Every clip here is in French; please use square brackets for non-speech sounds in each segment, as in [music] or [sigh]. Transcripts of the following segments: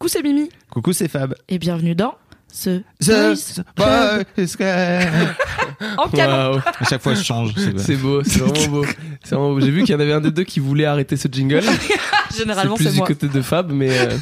Coucou, c'est Mimi Coucou, c'est Fab. et bienvenue dans ce The Boys Club. en canon. Waouh, À chaque fois, je change. c'est c'est beau, c'est vraiment beau. C'est vraiment beau. J'ai vu qu'il y en avait un des deux qui voulait arrêter ce jingle. [laughs] C'est Généralement, plus c'est du moi. côté de Fab, mais euh,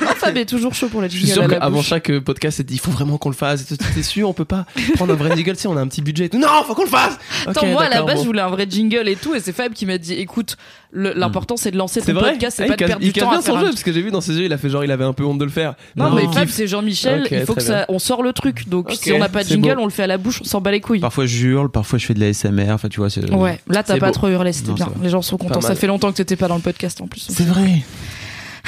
Non, Fab est toujours chaud pour les je suis sûr la qu'avant chaque euh, podcast, c'est dit, il faut vraiment qu'on le fasse. T'es sûr, on peut pas prendre un vrai jingle, sais, on a un petit budget. Non, faut qu'on le fasse! Attends, moi, à la base, bon. je voulais un vrai jingle et tout, et c'est Fab qui m'a dit, écoute, l'important, c'est de lancer ton vrai? podcast, c'est Ah, pas il de casse, perdre il du casse temps bien à faire son jeu, parce que j'ai vu dans ses yeux, il a fait genre, il avait un peu honte de le faire. Non, Non, mais il Fab, c'est Jean-Michel, il faut que ça, bien. on sort le truc. Donc, si on n'a pas de jingle, beau. on le fait à la bouche, on s'en bat les couilles. Parfois, je hurle, parfois, je fais de la SMR. Enfin, tu vois, c'est. Ouais, là, t'as pas beau. trop hurlé, c'était bien. Les gens sont contents. Ça fait longtemps que t'étais pas dans le podcast en plus. C'est vrai.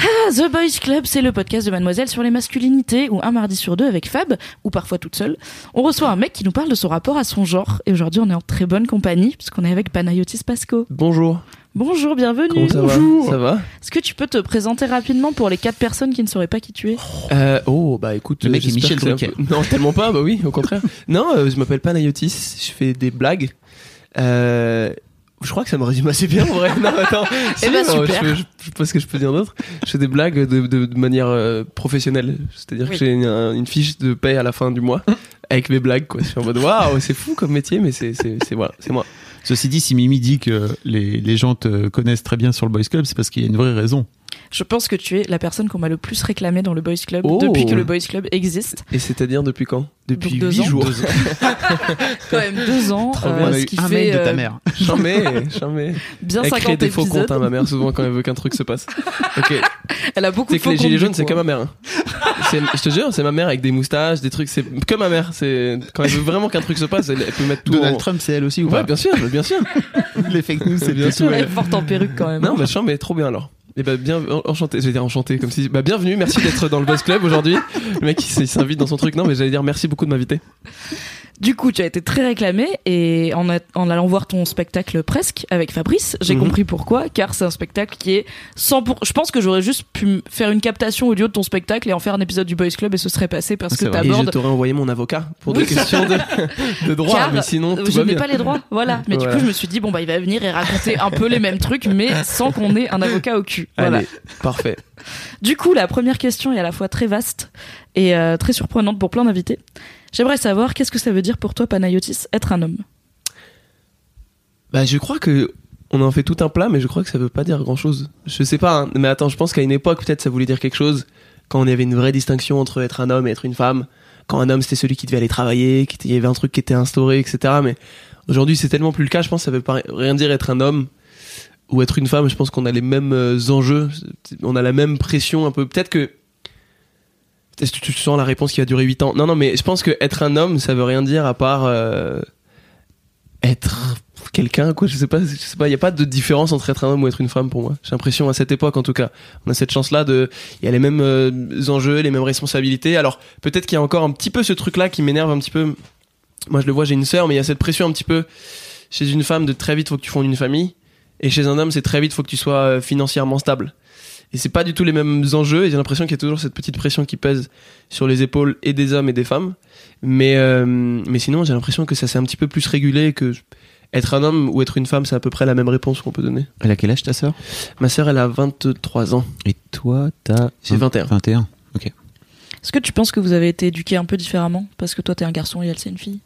Ah, The Boys Club, c'est le podcast de Mademoiselle sur les masculinités, où un mardi sur deux avec Fab, ou parfois toute seule, on reçoit un mec qui nous parle de son rapport à son genre. Et aujourd'hui, on est en très bonne compagnie, puisqu'on est avec Panayotis Pasco. Bonjour. Bonjour, bienvenue. Ça Bonjour. va? Ça va? Est-ce que tu peux te présenter rapidement pour les quatre personnes qui ne sauraient pas qui tu es Euh, oh, bah écoute, Le mec est Michel Drucker. [laughs] Non, tellement pas, bah oui, au contraire. Non, euh, je m'appelle Panayotis, je fais des blagues. Euh, je crois que ça me résume assez bien en vrai. [laughs] Non, attends. Si, bah, non, super. Je, je, je sais pas ce que je peux dire d'autre. Je fais des blagues de, de, de manière euh, professionnelle. C'est-à-dire Oui. que j'ai une, une fiche de paie à la fin du mois [laughs] avec mes blagues, quoi. Je suis en mode waouh, c'est fou comme métier, mais c'est, c'est, c'est, voilà, c'est moi. Ceci dit, si Mimi dit que les, les gens te connaissent très bien sur le Boys Club, c'est parce qu'il y a une vraie raison. Je pense que tu es la personne qu'on m'a le plus réclamé dans le Boys Club Oh. depuis que le Boys Club existe. Et c'est-à-dire depuis quand? Depuis deux 8 ans. jours. [laughs] Quand même deux ans. Trop euh, ce qui un fait mail de euh, ta mère. [laughs] Jamais, jamais. bien Elle crée 50 des faux épisodes. comptes, hein, ma mère, souvent quand elle veut qu'un truc se passe. [laughs] Ok. Elle a beaucoup C'est de que les faux gilets jaunes, c'est comme hein. ma mère. hein. C'est- Je te jure, c'est ma mère avec des moustaches, des trucs. C'est comme ma mère. C'est quand elle veut vraiment qu'un truc se passe, elle, elle peut mettre tout. Donald en... Trump, c'est elle aussi ou Ouais, pas? bien sûr, bien sûr. Les fake news, c'est Bien sûr. Elle est forte en perruque quand même. Non, bah chiant, mais trop bien alors. Et bah bien enchanté, j'allais dire enchanté comme si bah bienvenue, merci d'être dans le Buzz Club aujourd'hui. Le mec il s'invite dans son truc. Non, mais j'allais dire merci beaucoup de m'inviter. Du coup, tu as été très réclamé et en, a- en allant voir ton spectacle presque avec Fabrice, j'ai Mhm. compris pourquoi, car c'est un spectacle qui est 100 pour... Je pense que j'aurais juste pu faire une captation audio de ton spectacle et en faire un épisode du Boys Club et ce serait passé parce que C'est vrai. Et je t'abordes... t'aurais envoyé mon avocat pour Oui. des questions de, [laughs] de droit, Car mais sinon tout je n'ai pas les droits, voilà. Mais du coup, je me suis dit, bon, bah, il va venir et raconter un peu les mêmes trucs, mais sans qu'on ait un avocat au cul. Voilà. Allez, parfait. Du coup, la première question est à la fois très vaste et euh, très surprenante pour plein d'invités. J'aimerais savoir, qu'est-ce que ça veut dire pour toi, Panayotis, être un homme? Bah, je crois que on en fait tout un plat, mais je crois que ça veut pas dire grand chose. Je sais pas, hein, mais attends, je pense qu'à une époque, peut-être ça voulait dire quelque chose quand on avait une vraie distinction entre être un homme et être une femme. Quand un homme c'était celui qui devait aller travailler, qui était- il y avait un truc qui était instauré, etc. Mais aujourd'hui, c'est tellement plus le cas. Je pense que ça veut pas rien dire être un homme ou être une femme. Je pense qu'on a les mêmes euh, enjeux, on a la même pression un peu. Peut-être que Est-ce que tu sens la réponse qui va durer 8 ans? Non, non, mais je pense que être un homme, ça veut rien dire à part euh, être quelqu'un, quoi. Je sais pas, je sais pas. Il y a pas de différence entre être un homme ou être une femme pour moi. J'ai l'impression à cette époque, en tout cas, on a cette chance-là de. Il y a les mêmes euh, enjeux, les mêmes responsabilités. Alors peut-être qu'il y a encore un petit peu ce truc-là qui m'énerve un petit peu. Moi, je le vois, j'ai une sœur, mais il y a cette pression un petit peu chez une femme de très vite faut que tu fondes une famille, et chez un homme c'est très vite faut que tu sois euh, financièrement stable. Et c'est pas du tout les mêmes enjeux, et j'ai l'impression qu'il y a toujours cette petite pression qui pèse sur les épaules et des hommes et des femmes. Mais, euh, mais sinon, j'ai l'impression que ça s'est un petit peu plus régulé, que être un homme ou être une femme, c'est à peu près la même réponse qu'on peut donner. Elle a quel âge ta sœur? Ma sœur, elle a 23 ans. Et toi, t'as. J'ai 21. 21. Est-ce que tu penses que vous avez été éduqués un peu différemment? Parce que toi, t'es un garçon et elle, c'est une fille.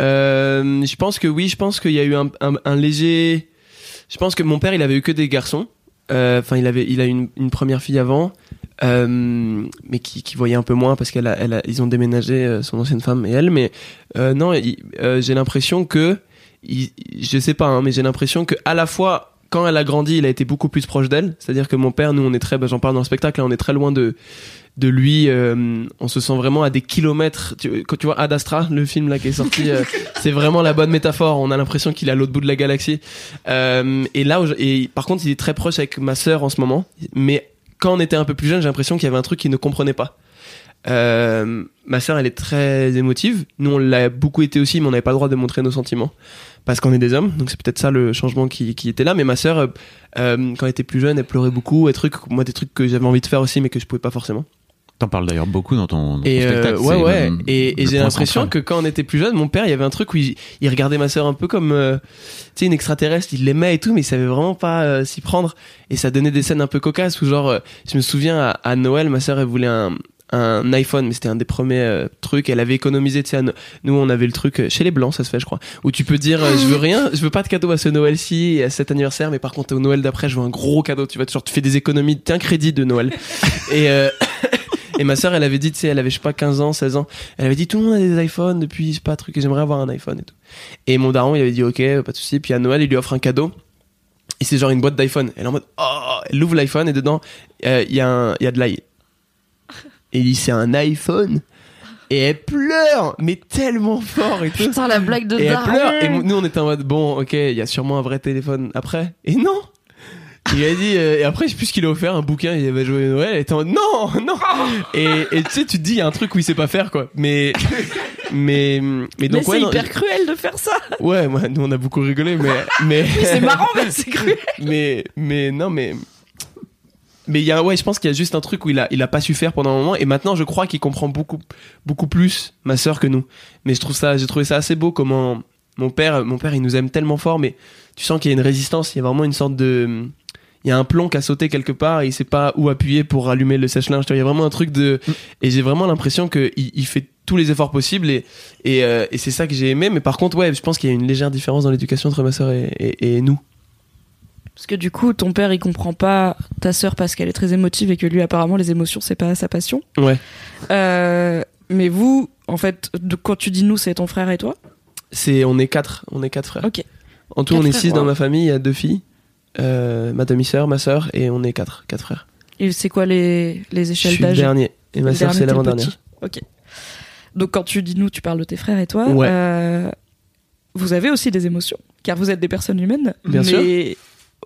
Euh, je pense que oui, je pense qu'il y a eu un, un- un léger. Je pense que mon père, il avait eu que des garçons. Euh, Enfin, il avait, il a une, une première fille avant, euh, mais qui, voyait un peu moins parce qu'elle, elle ils ont déménagé euh, son ancienne femme et elle. Mais non, j'ai l'impression que, je sais pas, hein, mais j'ai l'impression que à la fois quand elle a grandi, il a été beaucoup plus proche d'elle. C'est-à-dire que mon père, nous, on est très, bah, j'en parle dans le spectacle, là, on est très loin de de lui. euh, on se sent vraiment à des kilomètres. Tu, quand tu vois Ad Astra, le film là qui est sorti, euh, [laughs] c'est vraiment la bonne métaphore. On a l'impression qu'il est à l'autre bout de la galaxie. Euh, et là, et par contre, il est très proche avec ma sœur en ce moment. Mais quand on était un peu plus jeune, j'ai l'impression qu'il y avait un truc qu'il ne comprenait pas. Euh, ma sœur, elle est très émotive. Nous, on l'a beaucoup été aussi, mais on n'avait pas le droit de montrer nos sentiments parce qu'on est des hommes. Donc c'est peut-être ça le changement qui, qui était là. Mais ma sœur, euh, quand elle était plus jeune, elle pleurait beaucoup. Et trucs, moi, des trucs que j'avais envie de faire aussi, mais que je pouvais pas forcément. T'en parles d'ailleurs beaucoup dans ton, dans ton Et euh, spectacle. ouais, ouais. le- Et, et j'ai l'impression que quand on était plus jeune, mon père, il y avait un truc où il, il regardait ma sœur un peu comme, euh, tu sais, une extraterrestre. Il l'aimait et tout, mais il savait vraiment pas euh, s'y prendre. Et ça donnait des scènes un peu cocasses où genre, euh, je me souviens à, à Noël, ma sœur, elle voulait un un iPhone mais c'était un des premiers euh, trucs elle avait économisé tu sais nous on avait le truc euh, chez les blancs ça se fait je crois où tu peux dire euh, je veux rien je veux pas de cadeau à ce Noël-ci et à cet anniversaire mais par contre au Noël d'après je veux un gros cadeau tu vois genre tu fais des économies t'as un crédit de Noël et euh, et ma sœur, elle avait dit, tu sais, elle avait, je sais pas, 15 ans, 16 ans. Elle avait dit, tout le monde a des iPhones depuis, je sais pas, truc, et j'aimerais avoir un iPhone et tout. Et mon daron, il avait dit, ok, pas de souci. Puis à Noël, il lui offre un cadeau. Et c'est genre une boîte d'iPhone. Elle est en mode, oh, elle ouvre l'iPhone et dedans, euh, il y a un, il y a de l'ail. Et il dit, c'est un iPhone. Et elle pleure, mais tellement fort et tout. Putain, la blague de Et elle pleure. Et nous, on était en mode, bon, ok, il y a sûrement un vrai téléphone après. Et non! Il a dit, euh, et après, je sais plus ce qu'il a offert, un bouquin, il avait joué Noël, et était en non, non! Et, et tu sais, tu te dis, il y a un truc où il sait pas faire, quoi. Mais, mais, mais Mais donc, c'est ouais, non, hyper cruel de faire ça. ouais, moi, nous, on a beaucoup rigolé, mais, mais, Oui, c'est marrant, mais c'est [laughs] cruel. mais, mais, non, mais, mais il y a, ouais, je pense qu'il y a juste un truc où il a, il a pas su faire pendant un moment, et maintenant, je crois qu'il comprend beaucoup, beaucoup plus ma sœur que nous. Mais je trouve ça, j'ai trouvé ça assez beau comment mon père, mon père, il nous aime tellement fort, mais tu sens qu'il y a une résistance, il y a vraiment une sorte de, il y a un plomb qui a sauté quelque part et il sait pas où appuyer pour rallumer le sèche-linge. Il y a vraiment un truc de, et j'ai vraiment l'impression que il, fait tous les efforts possibles et, et, euh, et c'est ça que j'ai aimé. Mais par contre, ouais, je pense qu'il y a une légère différence dans l'éducation entre ma sœur et, et, et nous. Parce que du coup, ton père, il comprend pas ta sœur parce qu'elle est très émotive et que lui, apparemment, les émotions, c'est pas sa passion. Ouais. Euh, mais vous, en fait, de, quand tu dis nous, c'est ton frère et toi? C'est, on est quatre, on est quatre frères. Ok. En tout, Quatre on est frères, six dans ma famille. Il y a deux filles, euh, ma demi-sœur, ma sœur, et on est quatre, quatre frères. Et c'est quoi les, les Je échelles suis le d'âge? dernier et ma sœur c'est l'avant-dernière. Ok. Donc quand tu dis nous, tu parles de tes frères et toi. Ouais. Euh, vous avez aussi des émotions, car vous êtes des personnes humaines. Bien mais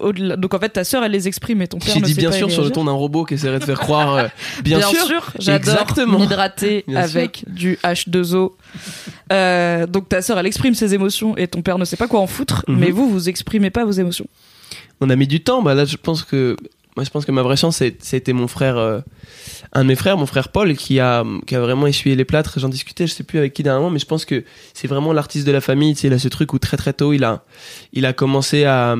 au-delà- Donc en fait, ta sœur, elle les exprime, et ton père J'ai ne dit bien sûr sur le ton d'un robot qui essaierait de faire croire. euh, [laughs] bien, sûr. j'adore Exactement. m'hydrater [laughs] Bien sûr. avec du H2O. Euh, donc ta sœur, elle exprime ses émotions et ton père ne sait pas quoi en foutre, Mhm. mais vous, vous exprimez pas vos émotions. On a mis du temps. Bah là, je pense que moi, je pense que ma vraie chance, c'était mon frère, euh, un de mes frères, mon frère Paul, qui a, qui a vraiment essuyé les plâtres. J'en discutais, je sais plus avec qui dernièrement, mais je pense que c'est vraiment l'artiste de la famille. Tu sais, il a ce truc où très très tôt, il a, il a commencé à,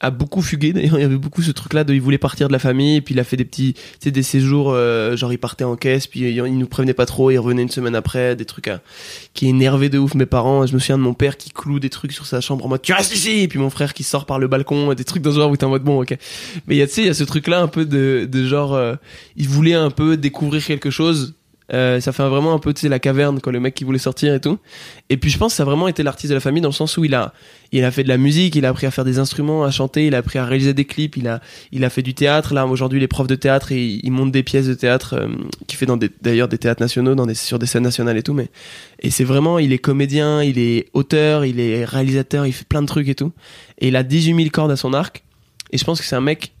à beaucoup fuguer. D'ailleurs, il y avait beaucoup ce truc-là de, il voulait partir de la famille, et puis il a fait des petits, tu des séjours, euh, genre il partait en caisse, puis il, nous prévenait pas trop, il revenait une semaine après, des trucs à, qui énervaient de ouf mes parents. Je me souviens de mon père qui cloue des trucs sur sa chambre en mode tu restes ici, et puis mon frère qui sort par le balcon, des trucs dans ce genre où t'es en mode bon, ok. Mais il y a, tu sais, il y a ce truc-là un peu de, de genre, euh, il voulait un peu découvrir quelque chose. Euh, ça fait vraiment un peu, tu sais, la caverne, quand le mec qui voulait sortir et tout. Et puis je pense que ça a vraiment été l'artiste de la famille dans le sens où il a, il a fait de la musique, il a appris à faire des instruments, à chanter, il a appris à réaliser des clips, il a, il a fait du théâtre. Là, aujourd'hui, il est prof de théâtre et il monte des pièces de théâtre euh, qu'il fait dans des, d'ailleurs des théâtres nationaux, dans des, sur des scènes nationales et tout. Mais, et c'est vraiment, il est comédien, il est auteur, il est réalisateur, il fait plein de trucs et tout. Et il a 18 000 cordes à son arc. Et je pense que c'est un mec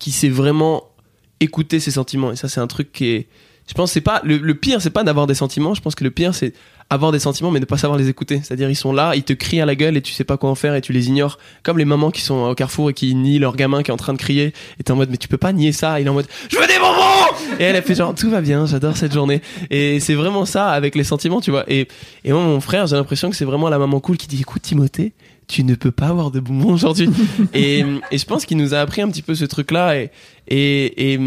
qui sait vraiment écouter ses sentiments. Et ça, c'est un truc qui est, je pense, c'est pas, le, le pire, c'est pas d'avoir des sentiments. Je pense que le pire, c'est avoir des sentiments, mais ne pas savoir les écouter. C'est-à-dire, ils sont là, ils te crient à la gueule et tu sais pas quoi en faire et tu les ignores. Comme les mamans qui sont au carrefour et qui nient leur gamin qui est en train de crier. Et t'es en mode, mais tu peux pas nier ça. Il est en mode, je veux des bonbons! Et elle, elle fait genre, tout va bien, j'adore cette journée. Et c'est vraiment ça avec les sentiments, tu vois. Et, et moi, mon frère, j'ai l'impression que c'est vraiment la maman cool qui dit, écoute, Timothée, tu ne peux pas avoir de bonbons aujourd'hui. [laughs] et, et je pense qu'il nous a appris un petit peu ce truc-là et, et, et,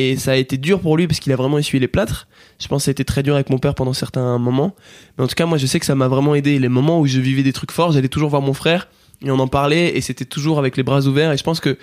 et ça a été dur pour lui parce qu'il a vraiment essuyé les plâtres. Je pense que ça a été très dur avec mon père pendant certains moments. Mais en tout cas, moi, je sais que ça m'a vraiment aidé. Les moments où je vivais des trucs forts, j'allais toujours voir mon frère et on en parlait et c'était toujours avec les bras ouverts. Et je pense que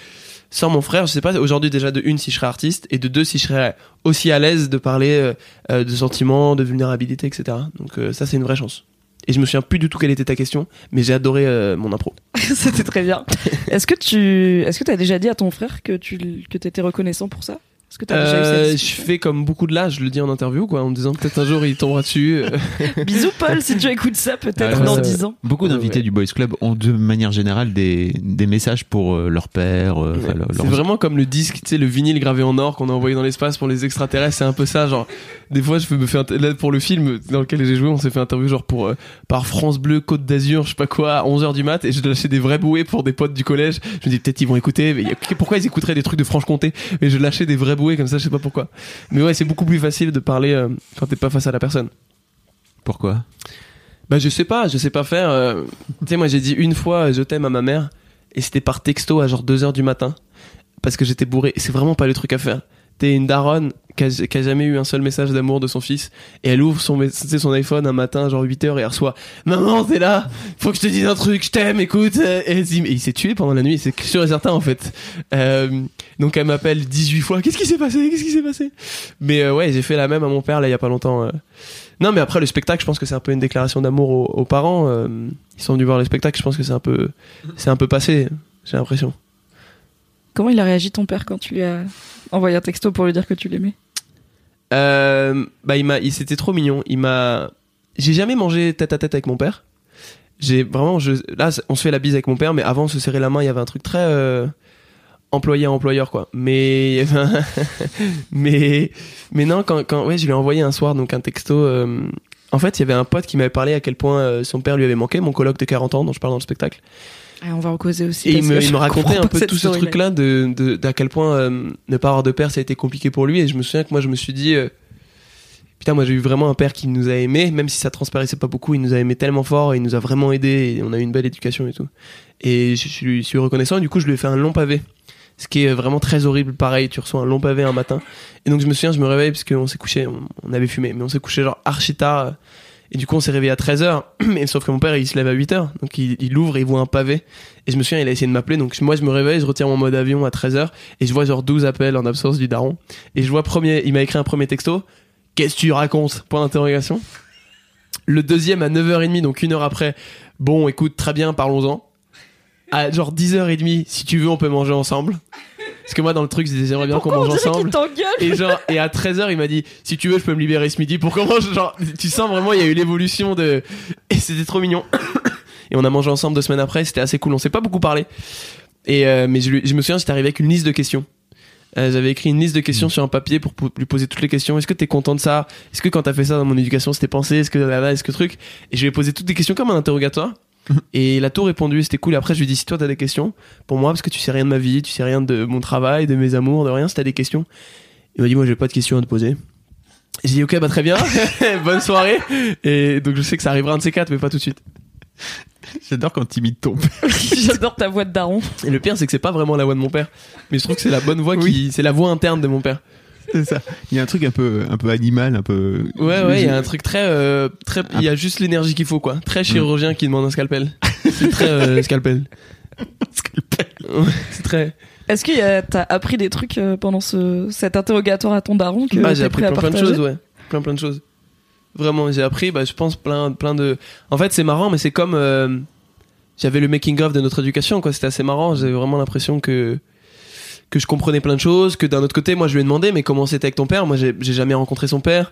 sans mon frère, je sais pas aujourd'hui déjà de une si je serais artiste et de deux si je serais aussi à l'aise de parler euh, euh, de sentiments, de vulnérabilité, etc. Donc euh, ça, c'est une vraie chance. Et je me souviens plus du tout quelle était ta question, mais j'ai adoré euh, mon impro. [laughs] C'était très bien. [laughs] Est-ce que tu est-ce que as déjà dit à ton frère que tu que étais reconnaissant pour ça? Est-ce que tu as déjà eu Euh, cette je fais comme beaucoup de là, je le dis en interview, quoi, en me disant peut-être un jour il tombera dessus. [laughs] euh. Bisous Paul, si tu écoutes ça peut-être dans ouais. 10 ans. Beaucoup d'invités Ouais. du Boys Club ont de manière générale des, des messages pour euh, leur père. euh, enfin, leur- C'est vraiment comme le disque, tu sais, le vinyle gravé en or qu'on a envoyé dans l'espace pour les extraterrestres. C'est un peu ça, genre. Des fois, je me fais inter- là pour le film dans lequel j'ai joué, on s'est fait interview genre pour euh, par France Bleu Côte d'Azur, je sais pas quoi, à 11h du mat, et je lâchais des vrais bouées pour des potes du collège. Je me dis peut-être ils vont écouter, mais y a- pourquoi ils écouteraient des trucs de Franche-Comté? Mais je lâchais des vrais bouées comme ça, je sais pas pourquoi. Mais ouais, c'est beaucoup plus facile de parler euh, quand t'es pas face à la personne. Pourquoi? Bah je sais pas, je sais pas faire. euh, tu sais, moi j'ai dit une fois euh, je t'aime à ma mère et c'était par texto à genre 2h du matin parce que j'étais bourré. C'est vraiment pas le truc à faire. T'es une daronne qui a, jamais eu un seul message d'amour de son fils et elle ouvre son, son iPhone un matin genre 8h et elle reçoit Maman t'es là, faut que je te dise un truc, je t'aime, écoute. Et, elle dit, Mais il s'est tué pendant la nuit, c'est sûr et certain en fait. Euh, donc elle m'appelle 18 fois, qu'est-ce qui s'est passé, qu'est-ce qui s'est passé? Mais euh, ouais j'ai fait la même à mon père là il y a pas longtemps. euh. Non, mais après le spectacle, je pense que c'est un peu une déclaration d'amour aux, aux parents. euh, ils sont venus voir le spectacle, je pense que c'est un peu, c'est un peu passé. J'ai l'impression. Comment il a réagi ton père quand tu lui as envoyé un texto pour lui dire que tu l'aimais? Euh, bah, il m'a, il c'était trop mignon. Il m'a, j'ai jamais mangé tête à tête avec mon père. J'ai vraiment, je, là, on se fait la bise avec mon père, mais avant, on se serrer la main. Il y avait un truc très euh, employé à employeur, quoi. Mais, [laughs] mais, mais non, quand, quand, ouais, je lui ai envoyé un soir donc un texto. euh, en fait, il y avait un pote qui m'avait parlé à quel point son père lui avait manqué, mon coloc de 40 ans dont je parle dans le spectacle. Ah, On va en causer aussi. Et il me, il racontait un peu tout ce truc-là de, d'à quel point euh, ne pas avoir de père ça a été compliqué pour lui. Et je me souviens que moi je me suis dit, euh, putain, moi j'ai eu vraiment un père qui nous a aimés, même si ça transparaissait pas beaucoup, il nous a aimés tellement fort, il nous a vraiment aidés, et on a eu une belle éducation et tout. Et je, je lui suis reconnaissant, et du coup je lui ai fait un long pavé. Ce qui est vraiment très horrible, pareil, tu reçois un long pavé un matin. Et donc je me souviens, je me réveille, parce qu'on s'est couché, on, on avait fumé, mais on s'est couché genre archi tard. Et du coup, on s'est réveillé à 13h. Mais [clears throat] sauf que mon père, il se lève à 8h. Donc, il, il ouvre et il voit un pavé. Et je me souviens, il a essayé de m'appeler. Donc, moi, je me réveille, je retire mon mode avion à 13h. Et je vois genre 12 appels en absence du daron. Et je vois premier, il m'a écrit un premier texto. Qu'est-ce que tu racontes? Point d'interrogation. Le deuxième à 9h30, donc une heure après. Bon, écoute, très bien, parlons-en. À genre 10h30, si tu veux, on peut manger ensemble. Parce que moi, dans le truc, j'aimerais bien qu'on mange ensemble. Et genre, et à 13h, il m'a dit, si tu veux, je peux me libérer ce midi pour qu'on mange. Genre, tu sens vraiment, il y a eu l'évolution de, et c'était trop mignon. Et on a mangé ensemble deux semaines après, c'était assez cool. On s'est pas beaucoup parlé. Et, euh, mais je, lui- je me souviens, j'étais arrivé avec une liste de questions. Euh, J'avais écrit une liste de questions sur un papier pour pou- lui poser toutes les questions. Est-ce que t'es content de ça? Est-ce que quand t'as fait ça dans mon éducation, c'était pensé? Est-ce que là, là, est-ce que truc? Et je lui ai posé toutes des questions comme un interrogatoire. Et il a tout répondu, c'était cool. Après, je lui ai dit, si toi t'as des questions pour moi, parce que tu sais rien de ma vie, tu sais rien de mon travail, de mes amours, de rien, si t'as des questions. Il m'a dit, moi j'ai pas de questions à te poser. J'ai dit, ok, bah très bien, [laughs] bonne soirée. Et donc je sais que ça arrivera un de ces quatre, mais pas tout de suite. J'adore quand t'imites ton père. [laughs] J'adore ta voix de daron. Et le pire, c'est que c'est pas vraiment la voix de mon père, mais je trouve que c'est la bonne voix qui, c'est la voix interne de mon père. C'est ça. Il y a un truc un peu, un peu animal, un peu. Ouais, ouais, il y a un truc très, euh, très, il y a juste l'énergie qu'il faut, quoi. Très chirurgien qui demande un scalpel. C'est très euh, [laughs] scalpel. Ouais, c'est très. Est-ce que t'as appris des trucs euh, pendant ce, cet interrogatoire à ton daron que Bah, j'ai appris plein, plein de choses, ouais. Plein, plein de choses. Vraiment, j'ai appris, bah, je pense, plein, plein de. En fait, c'est marrant, mais c'est comme. euh, J'avais le making-of de notre éducation, quoi. C'était assez marrant. J'avais vraiment l'impression que. Que je comprenais plein de choses, que d'un autre côté, moi, je lui ai demandé, mais comment c'était avec ton père? Moi, j'ai jamais rencontré son père.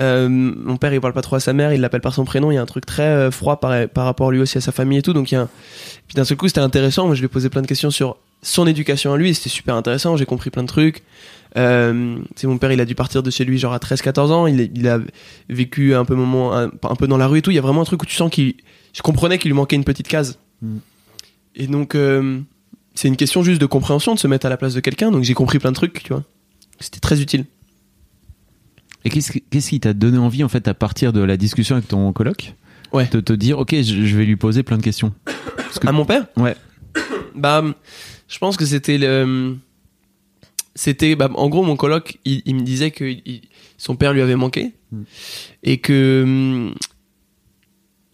Euh, mon père, il parle pas trop à sa mère, il l'appelle par son prénom. Il y a un truc très euh, froid par, par rapport lui aussi à sa famille et tout. Donc, il y a un... Puis d'un seul coup, c'était intéressant. Moi, je lui ai posé plein de questions sur son éducation à lui. C'était super intéressant. J'ai compris plein de trucs. Euh, c'est mon père, il a dû partir de chez lui genre à 13-14 ans. Il, il a vécu un peu moment, un, un peu dans la rue et tout. Il y a vraiment un truc où tu sens qu'il, je comprenais qu'il lui manquait une petite case. Mm. Et donc, euh, c'est une question juste de compréhension, de se mettre à la place de quelqu'un. Donc j'ai compris plein de trucs, tu vois. C'était très utile. Et qu'est-ce qui- t'a donné envie, en fait, à partir de la discussion avec ton coloc Ouais. De te dire, ok, je, je vais lui poser plein de questions? Parce que- À mon père? Ouais. Bah, je pense que c'était le. C'était, bah, en gros, mon coloc, il, il me disait que il- son père lui avait manqué Mm. et que.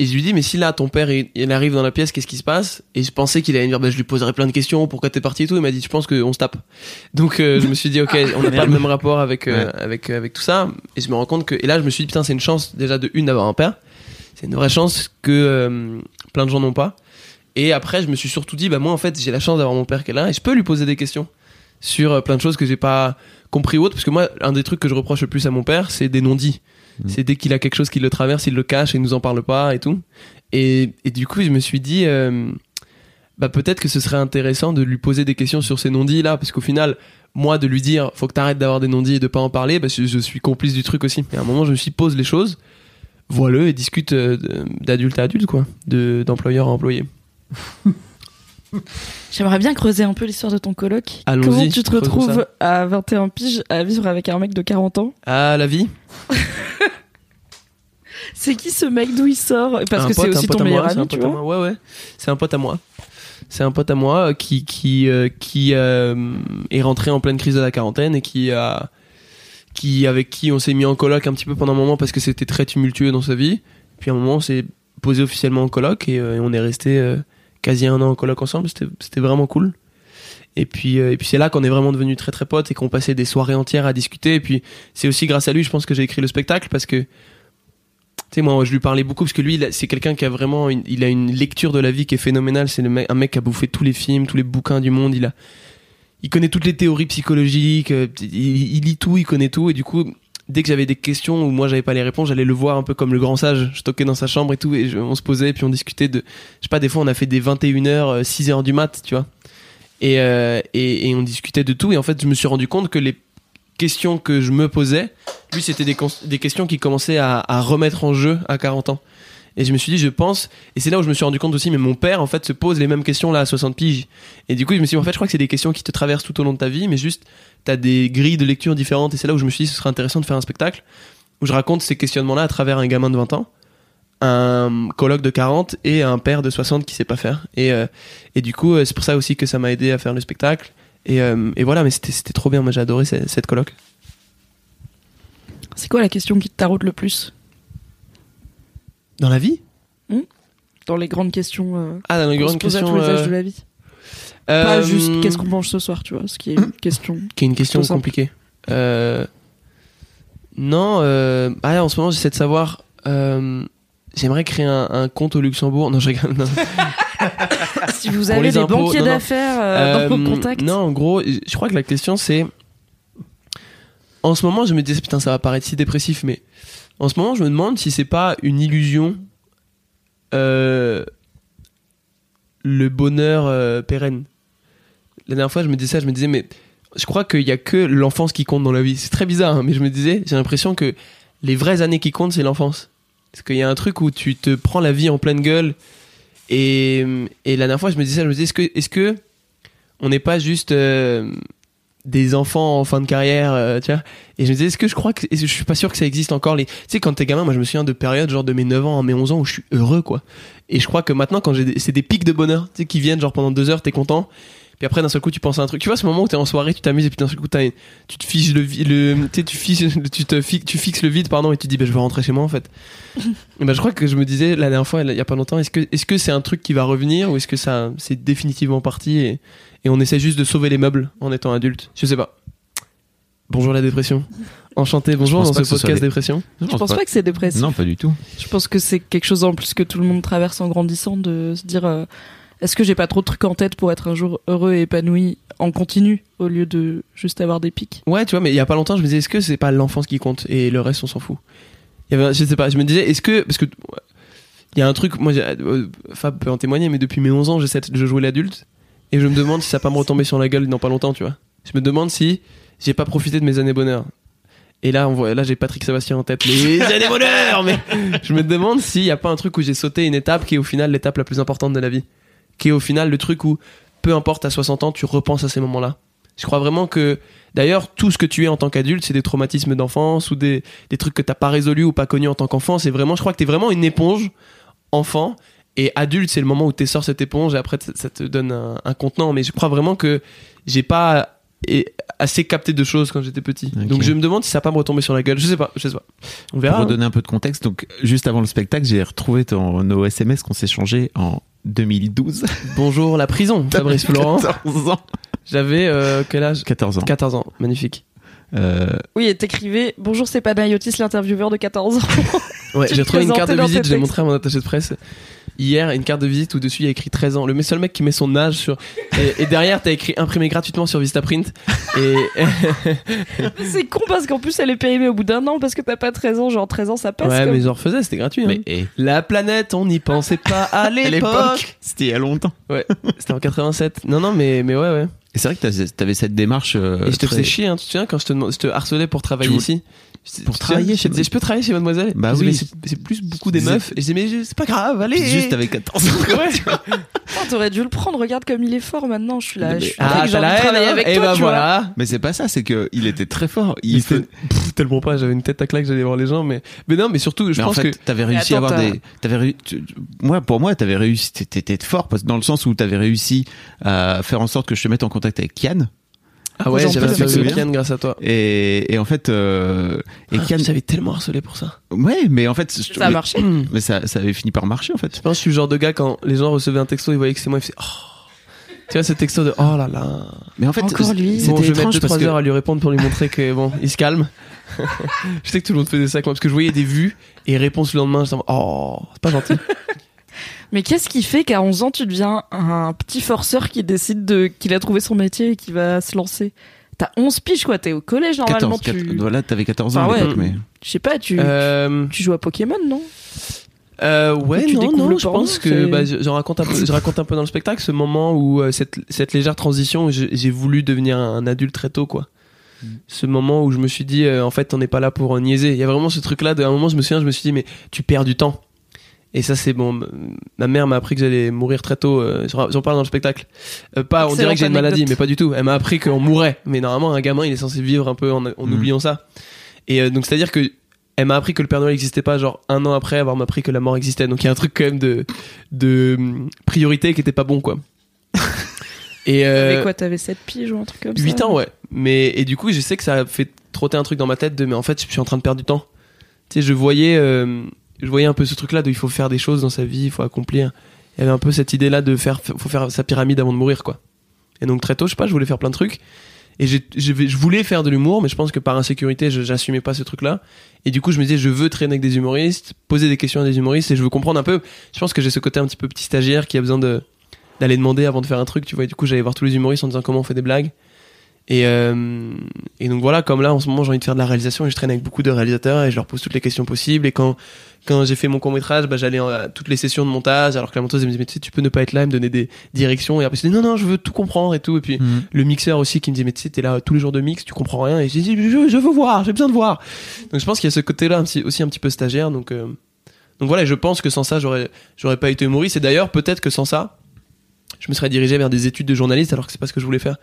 Et je lui dis, mais si là, ton père, il, il arrive dans la pièce, qu'est-ce qui se passe? Et je pensais qu'il allait me dire, bah, je lui poserai plein de questions, pourquoi t'es parti et tout. Il m'a dit, je pense qu'on se tape. Donc, euh, je me suis dit, ok, on n'a pas le même rapport avec, euh, Ouais. avec, avec tout ça. Et je me rends compte que. Et là, je me suis dit, putain, c'est une chance déjà de une d'avoir un père. C'est une vraie chance que euh, plein de gens n'ont pas. Et après, je me suis surtout dit, bah moi en fait, j'ai la chance d'avoir mon père qui est là et je peux lui poser des questions sur euh, plein de choses que j'ai pas compris ou autre. Parce que moi, un des trucs que je reproche le plus à mon père, c'est des non-dits. C'est dès qu'il a quelque chose qui le traverse, il le cache et il nous en parle pas et tout. Et, et du coup, je me suis dit, euh, bah peut-être que ce serait intéressant de lui poser des questions sur ces non-dits là, parce qu'au final, moi de lui dire, faut que t'arrêtes d'avoir des non-dits et de pas en parler, bah, je, je suis complice du truc aussi. Et à un moment, je me suis pose les choses, vois-le et discute euh, d'adulte à adulte, quoi, de d'employeur à employé. [laughs] [laughs] J'aimerais bien creuser un peu l'histoire de ton coloc. Comment tu te retrouves à 21 piges à vivre avec un mec de 40 ans? Ah, la vie? [laughs] C'est qui ce mec? D'où il sort? Parce Un que c'est aussi ton meilleur ami, tu vois. Ouais, ouais. C'est un pote à moi. C'est un pote à moi euh, qui qui euh, qui euh, est rentré en pleine crise de la quarantaine et qui a qui avec qui on s'est mis en coloc un petit peu pendant un moment parce que c'était très tumultueux dans sa vie. Puis à un moment, on s'est posé officiellement en coloc et, euh, et on est resté quasi un an en coloc ensemble. C'était vraiment cool. Et puis euh, et puis c'est là qu'on est vraiment devenus très très potes et qu'on passait des soirées entières à discuter. Et puis c'est aussi grâce à lui, je pense que j'ai écrit le spectacle parce que tu sais, moi, je lui parlais beaucoup parce que lui, c'est quelqu'un qui a vraiment, une, il a une lecture de la vie qui est phénoménale. C'est un mec qui a bouffé tous les films, tous les bouquins du monde. Il a, il connaît toutes les théories psychologiques. euh, Il, il lit tout, il connaît tout. Et du coup, dès que j'avais des questions où moi j'avais pas les réponses, j'allais le voir un peu comme le grand sage. Je toquais dans sa chambre et tout, et on se posait, puis on discutait de, je sais pas, des fois on a fait des 21h, 6h du mat, tu vois. Et, euh, et, et on discutait de tout. Et en fait, je me suis rendu compte que les questions que je me posais, lui, c'était des questions qui commençaient à, à remettre en jeu à 40 ans. Et je me suis dit, je pense, et c'est là où je me suis rendu compte aussi, mais mon père, en fait, se pose les mêmes questions là à 60 piges. Et du coup, je me suis dit, en fait, je crois que c'est des questions qui te traversent tout au long de ta vie, mais juste, t'as des grilles de lecture différentes. Et c'est là où je me suis dit, ce serait intéressant de faire un spectacle où je raconte ces questionnements-là à travers un gamin de 20 ans, un coloc de 40 et un père de 60 qui sait pas faire. Et, euh, et du coup, euh, c'est pour ça aussi que ça m'a aidé à faire le spectacle. Et, euh, et voilà, mais c'était c'était trop bien. Moi, j'ai adoré cette, cette coloc. C'est quoi la question qui te taraude le plus? Dans la vie? Dans les grandes questions euh, Ah, dans les grandes à questions. tous les âges de la vie Pas euh, juste qu'est-ce qu'on mange ce soir, tu vois, ce qui est une question. Qui est une question compliquée. Euh, non, euh, ah, en ce moment, j'essaie de savoir. euh, J'aimerais créer un, un compte au Luxembourg. Non, je rigole. non. [laughs] si vous avez des impôts, banquiers d'affaires dans vos contacts. Non, en gros, je crois que la question c'est. En ce moment, je me disais, putain, ça va paraître si dépressif, mais en ce moment, je me demande si c'est pas une illusion. le bonheur pérenne. La dernière fois, je me disais ça, je me disais, mais je crois qu'il y a que l'enfance qui compte dans la vie. C'est très bizarre, hein, mais je me disais, j'ai l'impression que les vraies années qui comptent, c'est l'enfance. Parce qu'il y a un truc où tu te prends la vie en pleine gueule. Et, et la dernière fois, je me disais ça, je me disais, est-ce que, est-ce que on n'est pas juste euh, des enfants en fin de carrière, euh, Et je me disais, est-ce que je crois que, je suis pas sûr que ça existe encore tu sais, quand t'es gamin, moi je me souviens de périodes genre de mes 9 ans mes 11 ans où je suis heureux, quoi. Et je crois que maintenant, quand j'ai, c'est des pics de bonheur, tu sais, qui viennent genre pendant deux heures, t'es content. Puis après, d'un seul coup, tu penses à un truc. Tu vois, ce moment où t'es en soirée, tu t'amuses, et puis d'un seul coup, t'as, tu te fiches le, vi- le, tu sais, tu fiches, [laughs] tu te fixes, tu fixes le vide, pardon, et tu te dis, bah, je vais rentrer chez moi, en fait. et [laughs] ben, je crois que je me disais la dernière fois, il y a pas longtemps, est-ce que, est-ce que c'est un truc qui va revenir, ou est-ce que ça, c'est définitivement parti, et, et on essaie juste de sauver les meubles en étant adulte? Je sais pas. Bonjour la dépression. Enchanté, bonjour dans ce podcast dépression. Je pense pas que c'est dépressif. Non, pas du tout. Je pense que c'est quelque chose en plus que tout le monde traverse en grandissant de se dire euh, est-ce que j'ai pas trop de trucs en tête pour être un jour heureux et épanoui en continu au lieu de juste avoir des pics. Ouais, tu vois, mais il y a pas longtemps, je me disais, est-ce que c'est pas l'enfance qui compte et le reste, on s'en fout? Il y avait, je sais pas, je me disais, est-ce que, parce que, il y a un truc, moi, j'ai- euh, Fab peut en témoigner, mais depuis mes 11 ans, j'essaie de jouer l'adulte et je me demande si ça va pas me retomber sur la gueule dans pas longtemps, tu vois. Je me demande si j'ai pas profité de mes années bonheur. Et là, on voit, là, j'ai Patrick Sébastien en tête. Les [laughs] années bonheur, mais je me demande s'il y a pas un truc où j'ai sauté une étape qui est au final l'étape la plus importante de la vie. Qui est au final le truc où, peu importe à 60 ans, tu repenses à ces moments-là. Je crois vraiment que, d'ailleurs, tout ce que tu es en tant qu'adulte, c'est des traumatismes d'enfance ou des, des trucs que t'as pas résolus ou pas connus en tant qu'enfant. C'est vraiment, je crois que t'es vraiment une éponge, enfant, et adulte, c'est le moment où tu sors cette éponge et après, ça te donne un, un contenant. Mais je crois vraiment que j'ai pas assez capté de choses quand j'étais petit. Donc je me demande si ça va pas me retomber sur la gueule. Je sais pas, je sais pas. On Pour verra. hein. redonner un peu de contexte, donc juste avant le spectacle, j'ai retrouvé ton, nos SMS qu'on s'est changés en 2012. Bonjour la prison, Fabrice Florent. 14 ans. J'avais euh, quel âge? 14 ans. 14 ans, magnifique. Euh, Oui, et t'écrivais Bonjour, c'est Panayotis, l'intervieweur de 14 ans. Ouais, [laughs] j'ai trouvé une carte de visite, tes je l'ai textes. montré à mon attaché de presse hier, une carte de visite où dessus il y a écrit 13 ans. Le seul mec qui met son âge sur. Et, et derrière, t'as écrit imprimé gratuitement sur Vistaprint. Et. [laughs] c'est con parce qu'en plus, elle est périmée au bout d'un an parce que t'as pas 13 ans. Genre 13 ans, ça passe. ouais, comme- mais j'en refaisais, c'était gratuit. hein. mais eh, La planète, on n'y pensait pas à [laughs] l'époque. c'était il y a longtemps. Ouais, c'était en 87. Non, non, mais, mais ouais, ouais. Et c'est vrai que t'avais cette démarche. euh, Et je te très- faisais chier, hein, tu te souviens, quand je te, je te harcelais pour travailler Tu ici? Pour travailler chez je peux travailler chez Mademoiselle Bah oui. mais c'est- plus beaucoup des meufs. Et je disais, mais c'est pas grave, allez. Juste t'avais 14 ans. [laughs] Oh, T'aurais dû le prendre. Regarde comme il est fort maintenant. Je suis là. Je suis Ah, j'ai travailler avec Et toi, bah tu vois. voilà. Mais c'est pas ça, c'est que il était très fort. Il tellement pas, j'avais une tête à claque, j'allais voir les gens, mais mais non, mais surtout, je pense que t'avais réussi à avoir des. T'avais Moi, pour moi, t'avais réussi. T'étais fort parce que dans le sens où t'avais réussi à faire en sorte que je te mette en contact avec Kian. Ah ouais, j'avais avec Kian grâce à toi. Et, et en fait, euh, et Ah, Kian. j'avais tellement harcelé pour ça. Ouais, mais en fait, je- Ça a marché. [clears throat] Mais ça, ça avait fini par marcher en fait. Je pense que je suis le genre de gars quand les gens recevaient un texto, ils voyaient que c'est moi, ils faisaient oh. Tu vois ce texto de oh là là. Mais en fait, Encore lui. c'était Bon, je vais mettre étrange 2 parce 3 que heures à lui répondre pour lui montrer que bon, il se calme. [laughs] je sais que tout le monde faisait ça moi parce que je voyais des vues et réponses le lendemain, mode, oh, c'est pas gentil. Mais qu'est-ce qui fait qu'à 11 ans, tu deviens un petit forceur qui décide de qu'il a trouvé son métier et qui va se lancer? T'as 11 piges, quoi. T'es au collège, normalement. 14, tu... 14 voilà, t'avais 14 ans Enfin, à ouais. l'époque, mais Je sais pas, tu... euh, tu joues à Pokémon, non? Euh, ouais, Tu non, non, je pense que bah, je, je raconte un peu, je raconte un peu dans le spectacle ce moment où euh, cette, cette légère transition, j'ai voulu devenir un adulte très tôt, quoi. Mm. Ce moment où je me suis dit, euh, en fait, on n'est pas là pour euh, niaiser. Il y a vraiment ce truc-là. À un moment, je me souviens, je me suis dit, mais tu perds du temps. Et ça, c'est bon. Ma mère m'a appris que j'allais mourir très tôt. euh, J'en parle dans le spectacle. Euh, pas, on dirait que j'ai une maladie, mais pas du tout. Elle m'a appris qu'on mourait. Mais normalement, un gamin, il est censé vivre un peu en, en Mm. oubliant ça. Et euh, donc, c'est-à-dire que elle m'a appris que le Père Noël n'existait pas, genre un an après avoir appris que la mort existait. Donc il y a un truc quand même de, de hum, priorité qui était pas bon, quoi. [laughs] Et T'avais euh, quoi T'avais 7 piges ou un truc comme ça? 8 ans, ouais. Mais, et du coup, je sais que ça a fait trotter un truc dans ma tête de, mais en fait, je suis en train de perdre du temps. Tu sais, je voyais, euh, je voyais un peu ce truc-là de, il faut faire des choses dans sa vie, il faut accomplir. Il y avait un peu cette idée-là de faire, faut faire sa pyramide avant de mourir, quoi. Et donc, très tôt, je sais pas, je voulais faire plein de trucs. Et je, voulais faire de l'humour, mais je pense que par insécurité, j'assumais pas ce truc-là. Et du coup, je me disais, je veux traîner avec des humoristes, poser des questions à des humoristes, et je veux comprendre un peu. Je pense que j'ai ce côté un petit peu petit stagiaire qui a besoin de d'aller demander avant de faire un truc, tu vois. Et du coup, j'allais voir tous les humoristes en disant comment on fait des blagues. Et, euh, et donc voilà, comme là, en ce moment, j'ai envie de faire de la réalisation et je traîne avec beaucoup de réalisateurs et je leur pose toutes les questions possibles. Et quand, quand j'ai fait mon court métrage, bah, j'allais à toutes les sessions de montage, alors que la monteuse elle me disait, mais tu sais, tu peux ne pas être là, elle me donner des directions. Et après, je disais, non, non, je veux tout comprendre et tout. Et puis, Mhm. le mixeur aussi qui me dit mais tu sais t'es là tous les jours de mix tu comprends rien et j'ai dit je, je veux voir j'ai besoin de voir donc je pense qu'il y a ce côté là aussi un petit peu stagiaire donc euh, donc voilà je pense que sans ça j'aurais j'aurais pas été humoriste et d'ailleurs peut-être que sans ça je me serais dirigé vers des études de journaliste alors que c'est pas ce que je voulais faire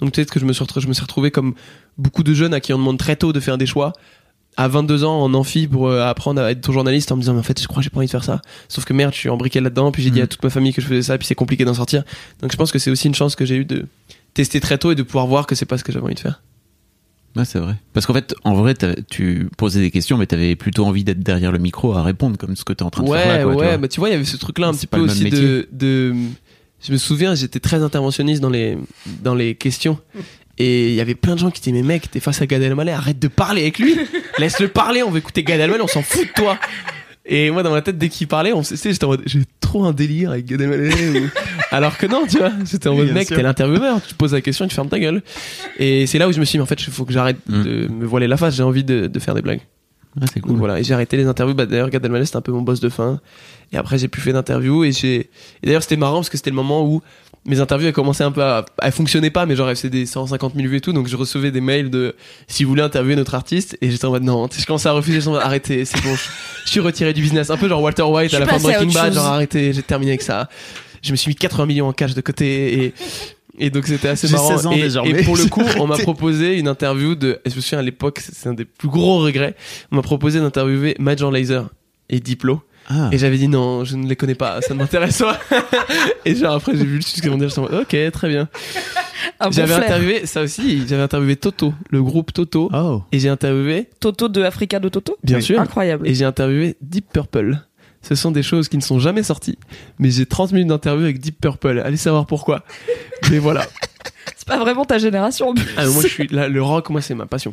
donc peut-être que je me suis retrouvé, je me suis retrouvé comme beaucoup de jeunes à qui on demande très tôt de faire des choix à 22 ans en amphi pour euh, apprendre à être journaliste en me disant mais en fait je crois que j'ai pas envie de faire ça sauf que merde je suis embriqué là-dedans puis j'ai dit Mhm. à toute ma famille que je faisais ça puis c'est compliqué d'en sortir donc je pense que c'est aussi une chance que j'ai eu de tester très tôt et de pouvoir voir que c'est pas ce que j'avais envie de faire. Ouais, c'est vrai. Parce qu'en fait, en vrai, tu posais des questions, mais t'avais plutôt envie d'être derrière le micro à répondre, comme ce que t'es en train de Ouais, faire là. Quoi, tu ouais, vois. bah tu vois, il y avait ce truc-là un petit peu aussi de, de. Je me souviens, j'étais très interventionniste dans les, dans les questions. Et il y avait plein de gens qui disaient, mais mec, t'es face à Gad Elmaleh, arrête de parler avec lui. [laughs] Laisse-le parler, on veut écouter Gad Elmaleh, on s'en fout de toi. Et moi, dans ma tête, dès qu'il parlait, on, j'étais en mode, j'ai trop un délire avec Gad Elmaleh. ou- [laughs] Alors que non, tu vois, j'étais en mode, mec, t'es l'intervieweur, tu poses la question, tu fermes ta gueule. Et c'est là où je me suis dit, mais en fait, il faut que j'arrête Mm. de me voiler la face, j'ai envie de, de faire des blagues. Ouais, c'est Donc cool. voilà, et j'ai arrêté les interviews. Bah, d'ailleurs, Gad Elmaleh, c'était un peu mon boss de fin. Et après, j'ai plus fait d'interviews. Et j'ai. Et d'ailleurs, c'était marrant parce que c'était le moment où mes interviews elles commençaient un peu à. Elles fonctionnaient pas, mais genre, elles faisaient des 150 000 vues et tout. Donc, je recevais des mails de si vous voulez interviewer notre artiste. Et j'étais en mode non. Tu sais, Je commençais à refuser. J'étais en mode arrêtez, c'est bon. Je, je suis retiré du business. Un peu genre Walter White à la fin de Breaking Bad. Genre arrêtez, j'ai terminé avec ça. Je me suis mis 80 millions en cash de côté. Et. Et donc c'était assez marrant. 16 ans et, désormais. et pour le coup, [laughs] on m'a proposé une interview de. et Je me souviens à l'époque, c'est un des plus gros regrets. On m'a proposé d'interviewer Major Laser et Diplo. Ah. Et j'avais dit non, je ne les connais pas, ça ne m'intéresse pas. [laughs] et genre après j'ai vu le succès mondial, je me ok, très bien. Bon j'avais interviewé, ça aussi, j'avais interviewé Toto, le groupe Toto. Oh. Et j'ai interviewé, Toto de Africa de Toto? Bien Oui. sûr, Incroyable. et j'ai interviewé Deep Purple. Ce sont des choses qui ne sont jamais sorties, mais j'ai 30 minutes d'interview avec Deep Purple. Allez savoir pourquoi. Mais voilà. [laughs] C'est pas vraiment ta génération en plus. Ah, mais moi je suis là, le rock, moi c'est ma passion.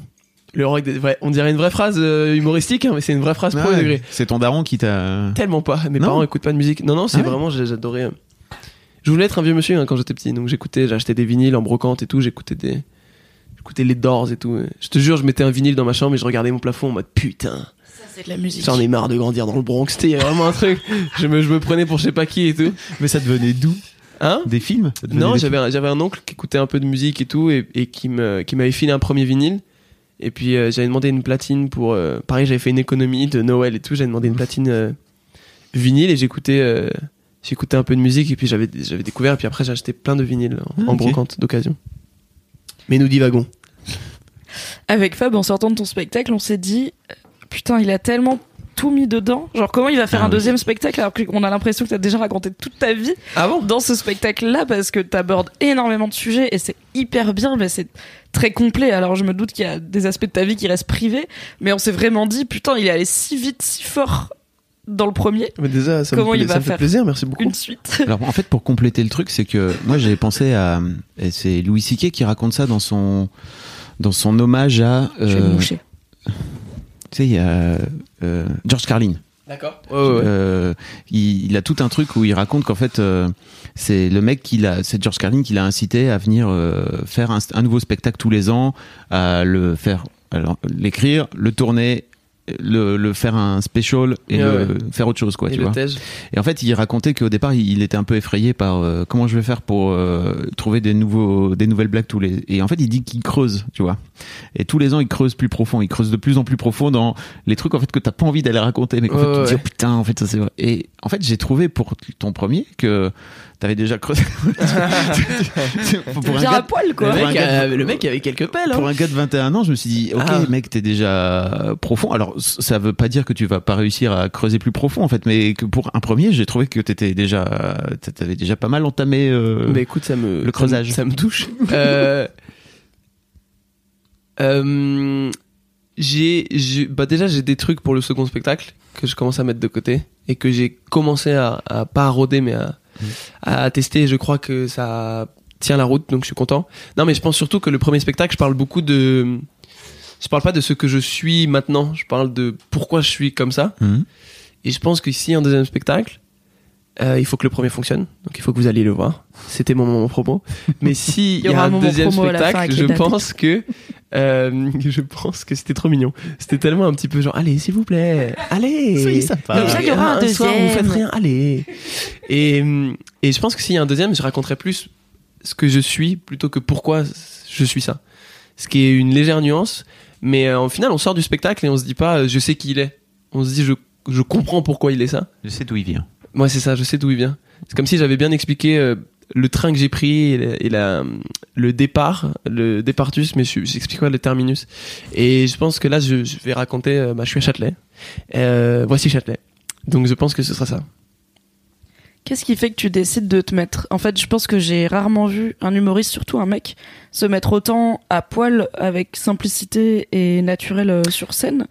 Le rock des... ouais, on dirait une vraie phrase euh, humoristique, hein, mais c'est une vraie phrase pro Ouais, degré. C'est ton daron qui t'a. Tellement pas. Mes Non. parents écoutent pas de musique. Non, non, c'est Ah ouais vraiment, j'adorais. euh. Je voulais être un vieux monsieur hein, quand j'étais petit, donc j'écoutais, j'achetais des vinyles en brocante et tout, j'écoutais des. J'écoutais les Doors et tout. Je te jure, je mettais un vinyle dans ma chambre et je regardais mon plafond en mode putain, c'est de la musique. j'en ai marre de grandir dans le Bronx. C'était vraiment un truc. Je me, je me prenais pour je sais pas qui et tout. Mais ça devenait d'où Hein Des films Non, j'avais un, j'avais un oncle qui écoutait un peu de musique et tout et, et qui me qui m'avait filé un premier vinyle. Et puis euh, j'avais demandé une platine pour euh, pareil, j'avais fait une économie de Noël et tout, j'avais demandé une platine euh, vinyle et j'écoutais euh, j'écoutais un peu de musique et puis j'avais j'avais découvert et puis après j'ai acheté plein de vinyles en, Ah, en brocante d'occasion. Mais nous divagons. Avec Fab, en sortant de ton spectacle, on s'est dit putain, il a tellement tout mis dedans. Genre, comment il va faire Ah un oui. deuxième spectacle alors qu'on a l'impression que t'as déjà raconté toute ta vie Ah bon? dans ce spectacle-là parce que t'abordes énormément de sujets et c'est hyper bien, mais c'est très complet. Alors, je me doute qu'il y a des aspects de ta vie qui restent privés, mais on s'est vraiment dit putain, il est allé si vite, si fort dans le premier. Mais déjà ça Comment me, il pla- va ça me fait faire plaisir, merci beaucoup. Une suite? Alors en fait pour compléter le truc c'est que moi j'avais pensé à et c'est Louis C.K. qui raconte ça dans son dans son hommage à Je vais me moucher. Tu sais il y a euh, George Carlin D'accord. Ouais, ouais, ouais. Euh, il, il a tout un truc où il raconte qu'en fait euh, c'est le mec qui l'a c'est George Carlin qui l'a incité à venir euh, faire un, un nouveau spectacle tous les ans à le faire alors l'écrire le tourner le, le faire un special et Ouais, le, ouais. faire autre chose quoi Et tu vois et en fait, il racontait qu'au départ, il était un peu effrayé par euh, comment je vais faire pour euh, trouver des nouveaux, des nouvelles blagues tous les. Et en fait, il dit qu'il creuse, tu vois. Et tous les ans, il creuse plus profond. Il creuse de plus en plus profond dans les trucs en fait que t'as pas envie d'aller raconter, mais qu'en fait, tu te dis oh, putain, en fait, ça c'est vrai. Et en fait, j'ai trouvé pour ton premier que t'avais déjà creusé. [laughs] pour, un Bien à gars, poil, quoi. Le pour mec, gars a- le mec avait quelques pelles. pour Hein. un gars de 21 ans, je me suis dit, ok, Ah. mec, t'es déjà profond. Alors, ça veut pas dire que tu vas pas réussir à creuser plus profond, en fait, mais que pour un premier, j'ai trouvé que t'étais déjà, t'avais déjà pas mal entamé. euh, Bah écoute, ça me le creusage. ça me, ça me touche. [laughs] euh, euh, j'ai, bah déjà j'ai des trucs pour le second spectacle que je commence à mettre de côté et que j'ai commencé à, à pas à rôder mais à, à tester. Je crois que ça tient la route, donc je suis content. Non, mais je pense surtout que le premier spectacle, je parle beaucoup de, je parle pas de ce que je suis maintenant. Je parle de pourquoi je suis comme ça. Mhm. Et je pense qu'ici, un deuxième spectacle, euh, il faut que le premier fonctionne. Donc il faut que vous alliez le voir. C'était mon moment promo. [laughs] Mais si Il y y, aura un un deuxième spectacle, je pense que euh, [laughs] je pense que c'était trop mignon. C'était tellement un petit peu genre allez s'il vous plaît, allez. Soyez sympa. Comme ça, il y aura un soir, vous deuxième. faites rien, allez. Et et je pense que s'il y a un deuxième, je raconterai plus ce que je suis plutôt que pourquoi je suis ça. Ce qui est une légère nuance, mais euh, au final, on sort du spectacle et on se dit pas euh, je sais qui il est. On se dit je je comprends pourquoi il est ça. Je sais d'où il vient. Moi, c'est ça, je sais d'où il vient. C'est comme si j'avais bien expliqué euh, le train que j'ai pris et, la- le départ, le départus, mais je- j'explique pas le terminus. Et je pense que là, je, je vais raconter, euh, bah, je suis à Châtelet. Euh, voici Châtelet. Donc je pense que ce sera ça. Qu'est-ce qui fait que tu décides de te mettre? En fait, je pense que j'ai rarement vu un humoriste, surtout un mec, se mettre autant à poil avec simplicité et naturel euh, sur scène.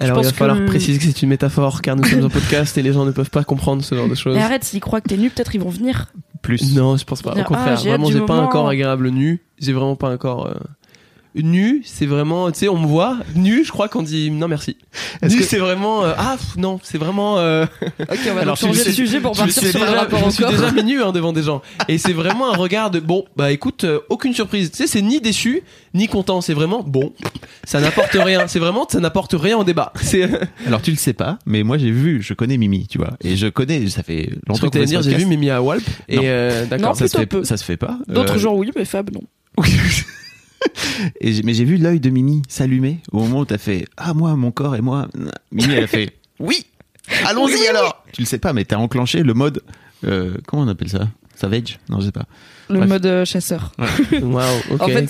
Je Alors il pense va falloir que- préciser que c'est une métaphore car nous sommes un [laughs] podcast et les gens ne peuvent pas comprendre ce genre de choses. Mais arrête, s'ils croient que t'es nu, peut-être ils vont venir. Plus. Non, je pense pas. Au contraire, ah, vraiment, j'ai pas un corps agréable nu. J'ai vraiment pas un corps euh, nu. C'est vraiment, tu sais, on me voit nu. Je crois qu'on dit non merci. Nu, que- c'est vraiment euh, ah pff, non, c'est vraiment. euh, Ok, on va [laughs] Alors, changer de sujet pour partir sur le déjà, rapport je me suis déjà mis nu hein, [laughs] devant des gens. Et c'est vraiment un regard de bon, bah écoute, euh, aucune surprise. Tu sais, c'est ni déçu ni content. C'est vraiment bon. Ça n'apporte rien. C'est vraiment, ça n'apporte rien au débat. [laughs] C'est. Alors tu le sais pas, mais moi j'ai vu, je connais Mimi, tu vois, et je connais, ça fait Je longtemps que dire, j'ai vu. Mimi à Walp. Et Non. euh, Non, d'accord. ça se fait, peu. ça se fait pas. D'autres Euh, gens, oui, mais Fab, non. [laughs] Et j'ai- mais j'ai vu l'œil de Mimi s'allumer au moment où t'as fait ah moi mon corps et moi. Mimi elle a fait [laughs] oui. Allons-y alors. Tu le sais pas, mais t'as enclenché le mode euh, comment on appelle ça? Savage? Non, je sais pas. Le Bref. mode euh, chasseur. [laughs] Waouh. Ok. en fait,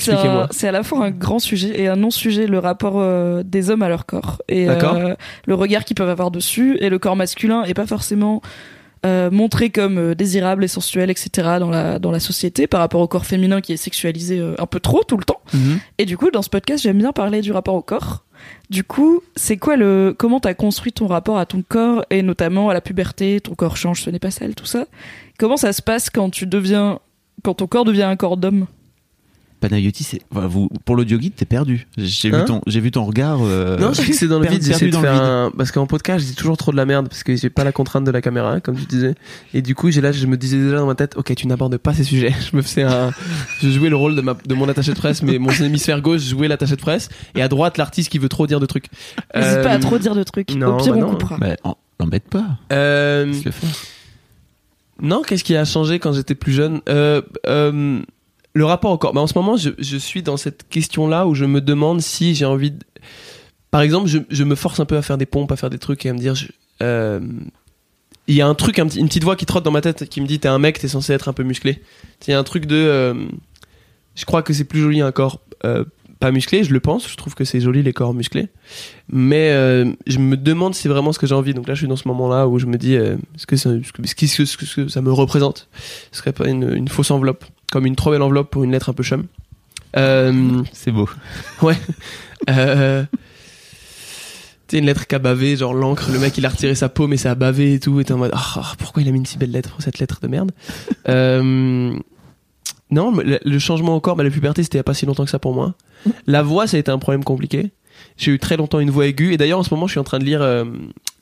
c'est à la fois un grand sujet et un non-sujet, le rapport euh, des hommes à leur corps. Et euh, le regard qu'ils peuvent avoir dessus. Et le corps masculin est pas forcément euh, montré comme euh, désirable et sensuel, etc. dans la, dans la société par rapport au corps féminin qui est sexualisé euh, un peu trop tout le temps. Mhm. Et du coup, dans ce podcast, j'aime bien parler du rapport au corps. Du coup, c'est quoi le comment t'as construit ton rapport à ton corps et notamment à la puberté, ton corps change, ce n'est pas sale, tout ça. Comment ça se passe quand tu deviens quand ton corps devient un corps d'homme? Panayotis, c'est, enfin, vous, pour l'audio guide, t'es perdu. J'ai Hein vu ton, j'ai vu ton regard. euh, Non, je sais que c'est dans le vide. J'essaie perdu de dans le faire vide. un... Parce qu'en podcast, je dis toujours trop de la merde parce que j'ai pas la contrainte de la caméra, comme tu disais. Et du coup, j'ai là, je me disais déjà dans ma tête, ok, tu n'abordes pas ces sujets. [laughs] Je me faisais un, je jouais le rôle de ma, de mon attaché de presse, mais mon hémisphère gauche jouait l'attaché de presse, et à droite, l'artiste qui veut trop dire de trucs. N'hésite Euh, pas à trop dire de trucs. non, Au pire, bah on non. coupera. Bah, en- l'embête pas. Euh, Laisse le faire. Non, qu'est-ce qui a changé quand j'étais plus jeune? Euh, euh, Le rapport au corps. En ce moment, je, je suis dans cette question-là où je me demande si j'ai envie. De... Par exemple, je, je me force un peu à faire des pompes, à faire des trucs et à me dire. euh, Il y a un truc, une petite voix qui trotte dans ma tête qui me dit T'es un mec, t'es censé être un peu musclé. Il y a un truc de. euh, je crois que c'est plus joli un corps euh, pas musclé, je le pense. Je trouve que c'est joli les corps musclés. Mais euh, je me demande si c'est vraiment ce que j'ai envie. Donc là, je suis dans ce moment-là où je me dis euh, est-ce que, ça- est-ce que, est-ce que- est-ce que- ça me représente? Ce serait pas une, une fausse enveloppe, comme une trop belle enveloppe pour une lettre un peu chum. Euh, C'est beau. ouais. Euh, tu une lettre qui a bavé, genre l'encre, le mec il a retiré sa paume et ça a bavé et tout. Et t'es en mode ah, pourquoi il a mis une si belle lettre pour cette lettre de merde? Euh, Non, mais le, le changement au corps, bah, la puberté c'était il y a pas si longtemps que ça pour moi. La voix, ça a été un problème compliqué. J'ai eu très longtemps une voix aiguë. Et d'ailleurs, en ce moment, je suis en train de lire euh,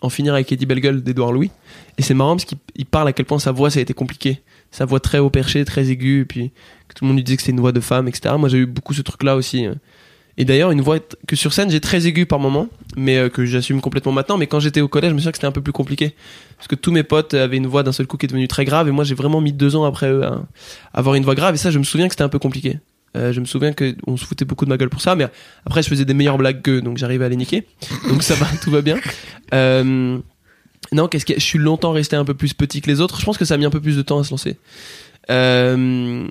En finir avec Eddie Bellegueule d'Edouard Louis. Et c'est marrant parce qu'il il parle à quel point sa voix, ça a été compliqué. Sa voix très haut perché, très aiguë. Et puis que tout le monde lui disait que c'était une voix de femme, etc. Moi, j'ai eu beaucoup ce truc-là aussi. euh. Et d'ailleurs, une voix que sur scène, j'ai très aiguë par moment, mais euh, que j'assume complètement maintenant. Mais quand j'étais au collège, je me souviens que c'était un peu plus compliqué. Parce que tous mes potes avaient une voix d'un seul coup qui est devenue très grave. Et moi, j'ai vraiment mis deux ans après eux à avoir une voix grave. Et ça, je me souviens que c'était un peu compliqué. Euh, je me souviens qu'on se foutait beaucoup de ma gueule pour ça, mais après je faisais des meilleures blagues qu'eux, donc j'arrivais à les niquer. Donc ça va, [laughs] tout va bien. Euh, non, qu'est-ce que je suis longtemps resté un peu plus petit que les autres. Je pense que ça a mis un peu plus de temps à se lancer. Euh,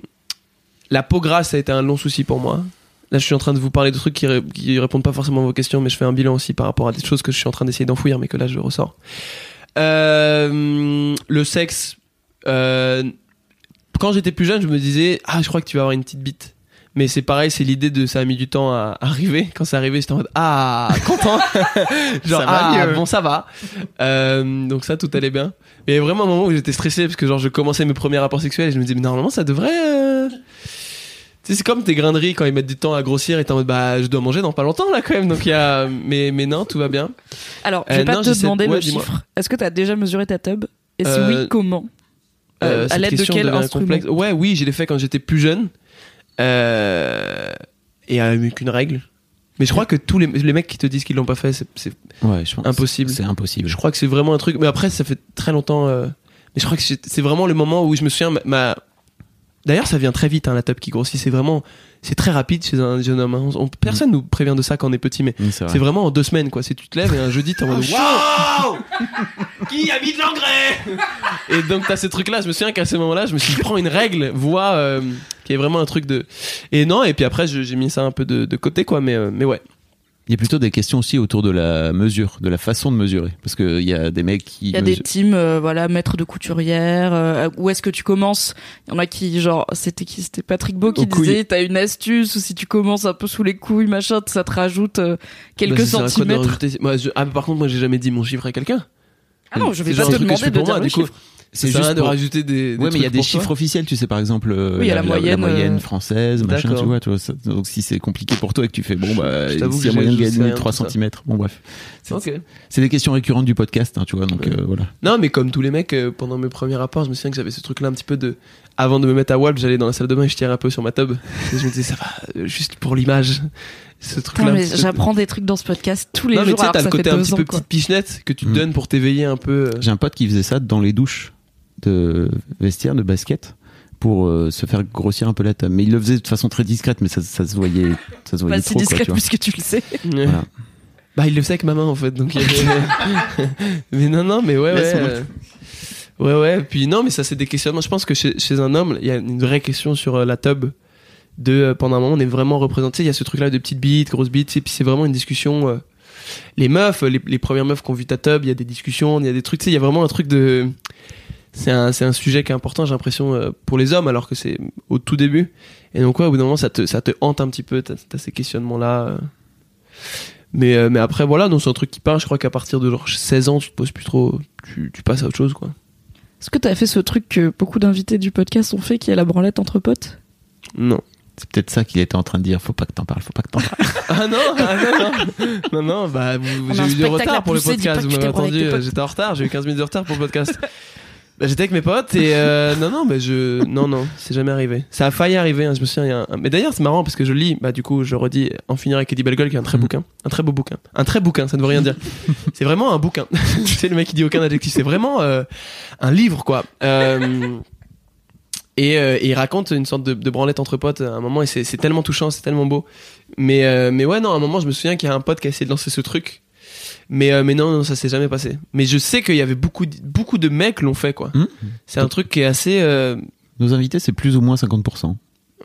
la peau grasse a été un long souci pour moi. Là, je suis en train de vous parler de trucs qui, ré- qui répondent pas forcément à vos questions, mais je fais un bilan aussi par rapport à des choses que je suis en train d'essayer d'enfouir, mais que là je ressors. Le sexe. quand j'étais plus jeune, je me disais ah je crois que tu vas avoir une petite bite. Mais c'est pareil, c'est l'idée de ça a mis du temps à arriver. Quand c'est arrivé, j'étais en mode ah content, [laughs] genre Ça va ah mieux. bon ça va. Euh, donc ça tout allait bien. Mais il y a vraiment un moment où j'étais stressé parce que genre je commençais mes premiers rapports sexuels et je me disais mais normalement ça devrait. euh, Tu sais, c'est comme tes grains de riz quand ils mettent du temps à grossir et t'es en mode bah je dois manger dans pas longtemps là quand même. Donc il y a mais mais non tout va bien. Alors, je Euh, vais pas non, te demander ouais, le chiffre. Est-ce que tu as déjà mesuré ta tub Et si Euh, oui, comment À l'aide de quel instrument complexe. Ouais, oui, je l'ai fait quand j'étais plus jeune. Euh, et avec une règle. Mais je crois que tous les, les mecs qui te disent qu'ils l'ont pas fait, c'est, Ouais. Impossible. C'est impossible. je crois que c'est vraiment un truc. Mais après, ça fait très longtemps. euh, mais je crois que c'est, c'est vraiment le moment où je me souviens. Ma, ma- D'ailleurs, ça vient très vite, hein, la top qui grossit. C'est vraiment. C'est très rapide chez un jeune homme. hein. On- personne nous prévient de ça quand on est petit, mais c'est vrai. c'est vraiment en deux semaines, quoi. C'est tu te lèves et un jeudi, t'es en mode Waouh [laughs] Qui a mis de l'engrais [laughs] Et donc, t'as ces trucs-là. Je me souviens qu'à ce moment-là, je me suis dit, prends une règle, vois, euh, qui est vraiment un truc de. Et non, et puis après, je- j'ai mis ça un peu de, de côté, quoi. Mais, euh, mais ouais. Il y a plutôt des questions aussi autour de la mesure, de la façon de mesurer. Parce qu'il y a des mecs qui. Il y a des teams, euh, voilà, maître de couturière. euh, où est-ce que tu commences? Il y en a qui, genre, c'était qui? C'était Patrick Beau qui Aux disait, t'as une astuce ou si tu commences un peu sous les couilles, machin, ça te rajoute euh, quelques Bah, centimètres. rajouter- Moi, je- ah, par contre, moi, j'ai jamais dit mon chiffre à quelqu'un. Ah non, je vais pas te demander de pour dire moi, le coup. C'est juste de pour- rajouter des. des Ouais, mais il y a des chiffres officiels, tu sais, par exemple, euh, Oui, il y a la moyenne, moyenne euh, française, machin, D'accord. tu vois, tu vois, ça- donc si c'est compliqué pour toi et que tu fais, bon, bah, s'il y a moyen de gagner rien 3 de tout ça. cm, bon, bref. C'est Ok. c'est des questions récurrentes du podcast, hein, tu vois, donc Ouais. euh, voilà. Non, mais comme tous les mecs, euh, pendant mes premiers rapports, je me souviens que j'avais ce truc-là un petit peu de. Avant de me mettre à Walp, j'allais dans la salle de bain et je tirais un peu sur ma tub. Et je me disais, ça va, juste pour l'image. Ce truc-là. J'apprends des trucs dans ce podcast tous les Non, mais jours. tu sais, t'as le côté un petit ans, peu quoi. petite pichenette que tu te Mm. donnes pour t'éveiller un peu. J'ai un pote qui faisait ça dans les douches de vestiaire, de basket, pour euh, se faire grossir un peu la table. Mais il le faisait de façon très discrète, mais ça, ça se voyait, ça se voyait Bah, c'est trop, quoi, discret tu puisque tu le sais. Voilà. Bah, il le faisait avec ma main en fait. Donc, il [laughs] avait- mais non, non, mais ouais, ouais. Euh, Ouais, ouais. Puis non, mais ça, c'est des questionnements. Je pense que chez, chez un homme, il y a une vraie question sur euh, la tub. De, euh, pendant un moment, on est vraiment représenté. Il y a ce truc-là de petites bites, grosses bites. Et puis c'est vraiment une discussion. euh, les meufs, les, les premières meufs qui ont vu ta tub, il y a des discussions, il y a des trucs. Tu sais, il y a vraiment un truc de. C'est un, c'est un sujet qui est important, j'ai l'impression, euh, pour les hommes, alors que c'est au tout début. Et donc, ouais, au bout d'un moment, ça te, ça te hante un petit peu. T'as as ces questionnements-là. euh. Mais, euh, mais après, voilà, donc c'est un truc qui part. Je crois qu'à partir de genre 16 ans, tu te poses plus trop. Tu, tu passes à autre chose, quoi. Est-ce que t'as fait ce truc que beaucoup d'invités du podcast ont fait, qui est la branlette entre potes? Non. C'est peut-être ça qu'il était en train de dire. Faut pas que t'en parles, faut pas que t'en parles. [laughs] Ah non, ah non, non, non, non, bah j'ai eu du retard pour le podcast. Vous m'avez potes. j'étais en retard, j'ai eu 15 minutes de retard pour le podcast. [laughs] Bah, j'étais avec mes potes et euh, [laughs] non, non, bah, je, non, non, c'est jamais arrivé. Ça a failli arriver, hein, je me souviens. il y a un- Mais d'ailleurs, c'est marrant parce que je lis, bah du coup, je redis, en finir avec Eddie Bellegueule, qui est un très Mhm. bouquin, un très beau bouquin, un très bouquin, ça ne veut rien dire. [laughs] c'est vraiment un bouquin. [laughs] c'est le mec qui dit aucun adjectif, c'est vraiment euh, un livre, quoi. Euh, Et, euh, et il raconte une sorte de, de branlette entre potes à un moment et c'est c'est tellement touchant, c'est tellement beau. Mais, euh, mais ouais, non, à un moment, je me souviens qu'il y a un pote qui a essayé de lancer ce truc. Mais, euh, mais non, non, ça s'est jamais passé. Mais je sais qu'il y avait beaucoup, de- beaucoup de mecs l'ont fait, quoi. Hmm. C'est un truc qui est assez. euh, Nos invités, c'est plus ou moins 50%.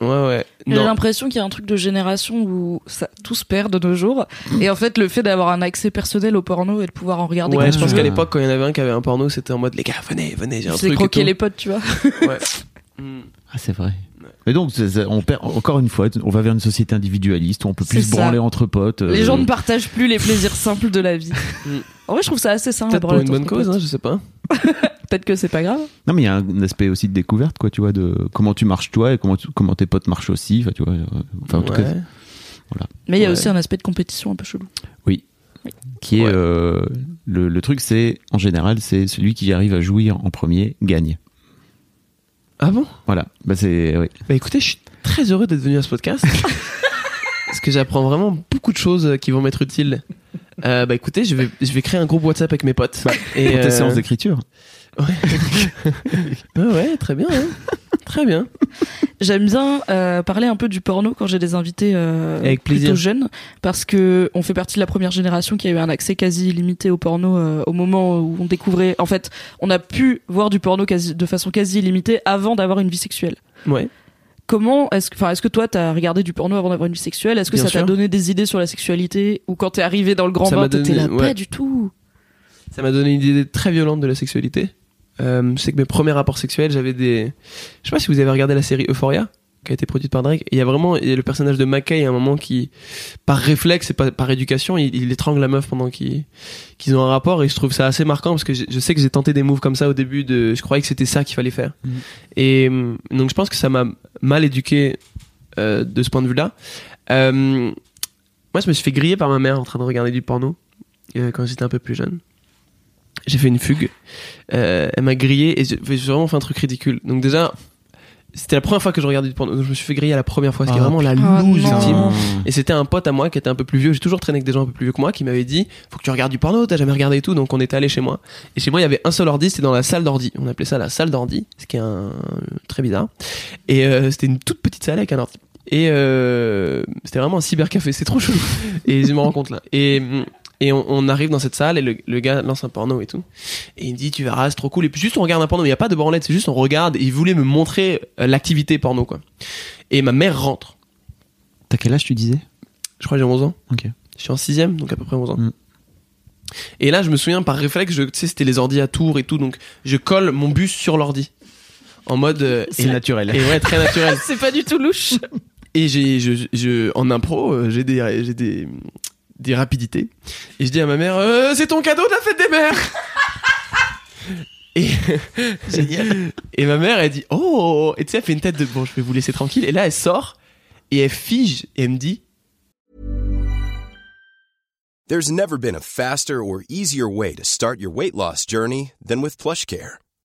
Ouais, ouais. J'ai Non. l'impression qu'il y a un truc de génération où ça, tout se perd de nos jours. Et en fait, le fait d'avoir un accès personnel au porno et de pouvoir en regarder Ouais, je pense qu'à l'époque, quand il y en avait un qui avait un porno, c'était en mode les gars, venez, venez, j'ai un c'est truc. et croquer les potes, tu vois. Ouais. Hmm. [laughs] Ah, c'est vrai. Mais donc, on perd, encore une fois, on va vers une société individualiste où on peut plus se branler entre potes. euh, Les gens ne partagent plus les plaisirs simples de la vie. [laughs] Mm. En vrai, je trouve ça assez la Peut-être pour une bonne cause, hein, je sais pas. [laughs] Peut-être que c'est pas grave. Non, mais il y a un aspect aussi de découverte, quoi, tu vois, de comment tu marches toi et comment, tu- comment tes potes marchent aussi. Enfin, tu vois, euh, enfin, en tout cas, Ouais. Mais il y a Ouais. aussi un aspect de compétition un peu chelou. qui est Ouais. euh, le, le truc, c'est en général, c'est celui qui arrive à jouir en premier gagne. Ah bon? Voilà, bah c'est oui. Bah écoutez, je suis très heureux d'être venu à ce podcast. [laughs] parce que j'apprends vraiment beaucoup de choses euh, qui vont m'être utiles. Euh, bah écoutez, je vais, je vais créer un groupe WhatsApp avec mes potes. et pour tes euh, séances d'écriture. [laughs] ouais, ouais, très bien. hein. Très bien. J'aime bien euh, parler un peu du porno quand j'ai des invités euh, Avec plaisir. plutôt jeunes parce que on fait partie de la première génération qui a eu un accès quasi illimité au porno euh, au moment où on découvrait. En fait, on a pu voir du porno quasi, de façon quasi illimitée avant d'avoir une vie sexuelle. Ouais. Comment est-ce que, enfin, est-ce que toi t'as regardé du porno avant d'avoir une vie sexuelle? Est-ce que Bien ça t'a sûr. donné des idées sur la sexualité? Ou quand t'es arrivé dans le grand Ça bain m'a t'étais donné- là ouais. pas du tout Ça m'a donné une idée très violente de la sexualité. Euh, je sais que mes premiers rapports sexuels, j'avais des. Je sais pas si vous avez regardé la série Euphoria, qui a été produite par Drake. Il y a vraiment il y a le personnage de McKay à un moment qui, par réflexe et pas par éducation, il, il étrangle la meuf pendant qu'ils ont un rapport. Et je trouve ça assez marquant parce que je, je sais que j'ai tenté des moves comme ça au début. De, je croyais que c'était ça qu'il fallait faire. Mhm. Et hum, donc je pense que ça m'a mal éduqué euh, de ce point de vue-là. Euh, moi, je me suis fait griller par ma mère en train de regarder du porno euh, quand j'étais un peu plus jeune. J'ai fait une fugue. Euh, elle m'a grillé et j'ai vraiment fait un truc ridicule. Donc déjà, c'était la première fois que je regardais du porno. Donc je me suis fait griller la première fois, ce qui est Ah, vraiment la putain. loose Oh, ultime. non. Et c'était un pote à moi qui était un peu plus vieux. J'ai toujours traîné avec des gens un peu plus vieux que moi qui m'avaient dit Faut que tu regardes du porno, t'as jamais regardé et tout. Donc on était allé chez moi. Et chez moi, il y avait un seul ordi, c'était dans la salle d'ordi. On appelait ça la salle d'ordi, ce qui est un... très bizarre. Et euh, c'était une toute petite salle avec un ordi. Et euh, c'était vraiment un cybercafé, c'est trop chelou. Et je me rends compte là. Et, et on, on arrive dans cette salle et le, le gars lance un porno et tout. Et il me dit Tu verras, c'est trop cool. Et puis juste on regarde un porno, il n'y a pas de branlette, c'est juste on regarde. Et il voulait me montrer euh, l'activité porno quoi. Et ma mère rentre. T'as quel âge tu disais? Je crois que j'ai 11 ans. Ok. Je suis en sixième, donc à peu près 11 ans. Mm. Et là, je me souviens par réflexe, je- tu sais, c'était les ordis à tour et tout, donc je colle mon bus sur l'ordi. En mode. euh, C'est naturel. Et ouais, très naturel. [laughs] C'est pas du tout louche. Et j'ai, je, je, en impro, euh, j'ai des, j'ai des, des rapidités. Et je dis à ma mère, euh, c'est ton cadeau de la fête des mères. et, [laughs] et ma mère, elle dit, oh, et tu sais, elle fait une tête de, bon, je vais vous laisser tranquille. Et là, elle sort et elle fige et elle me dit, There's never been a faster or easier way to start your weight loss journey than with PlushCare.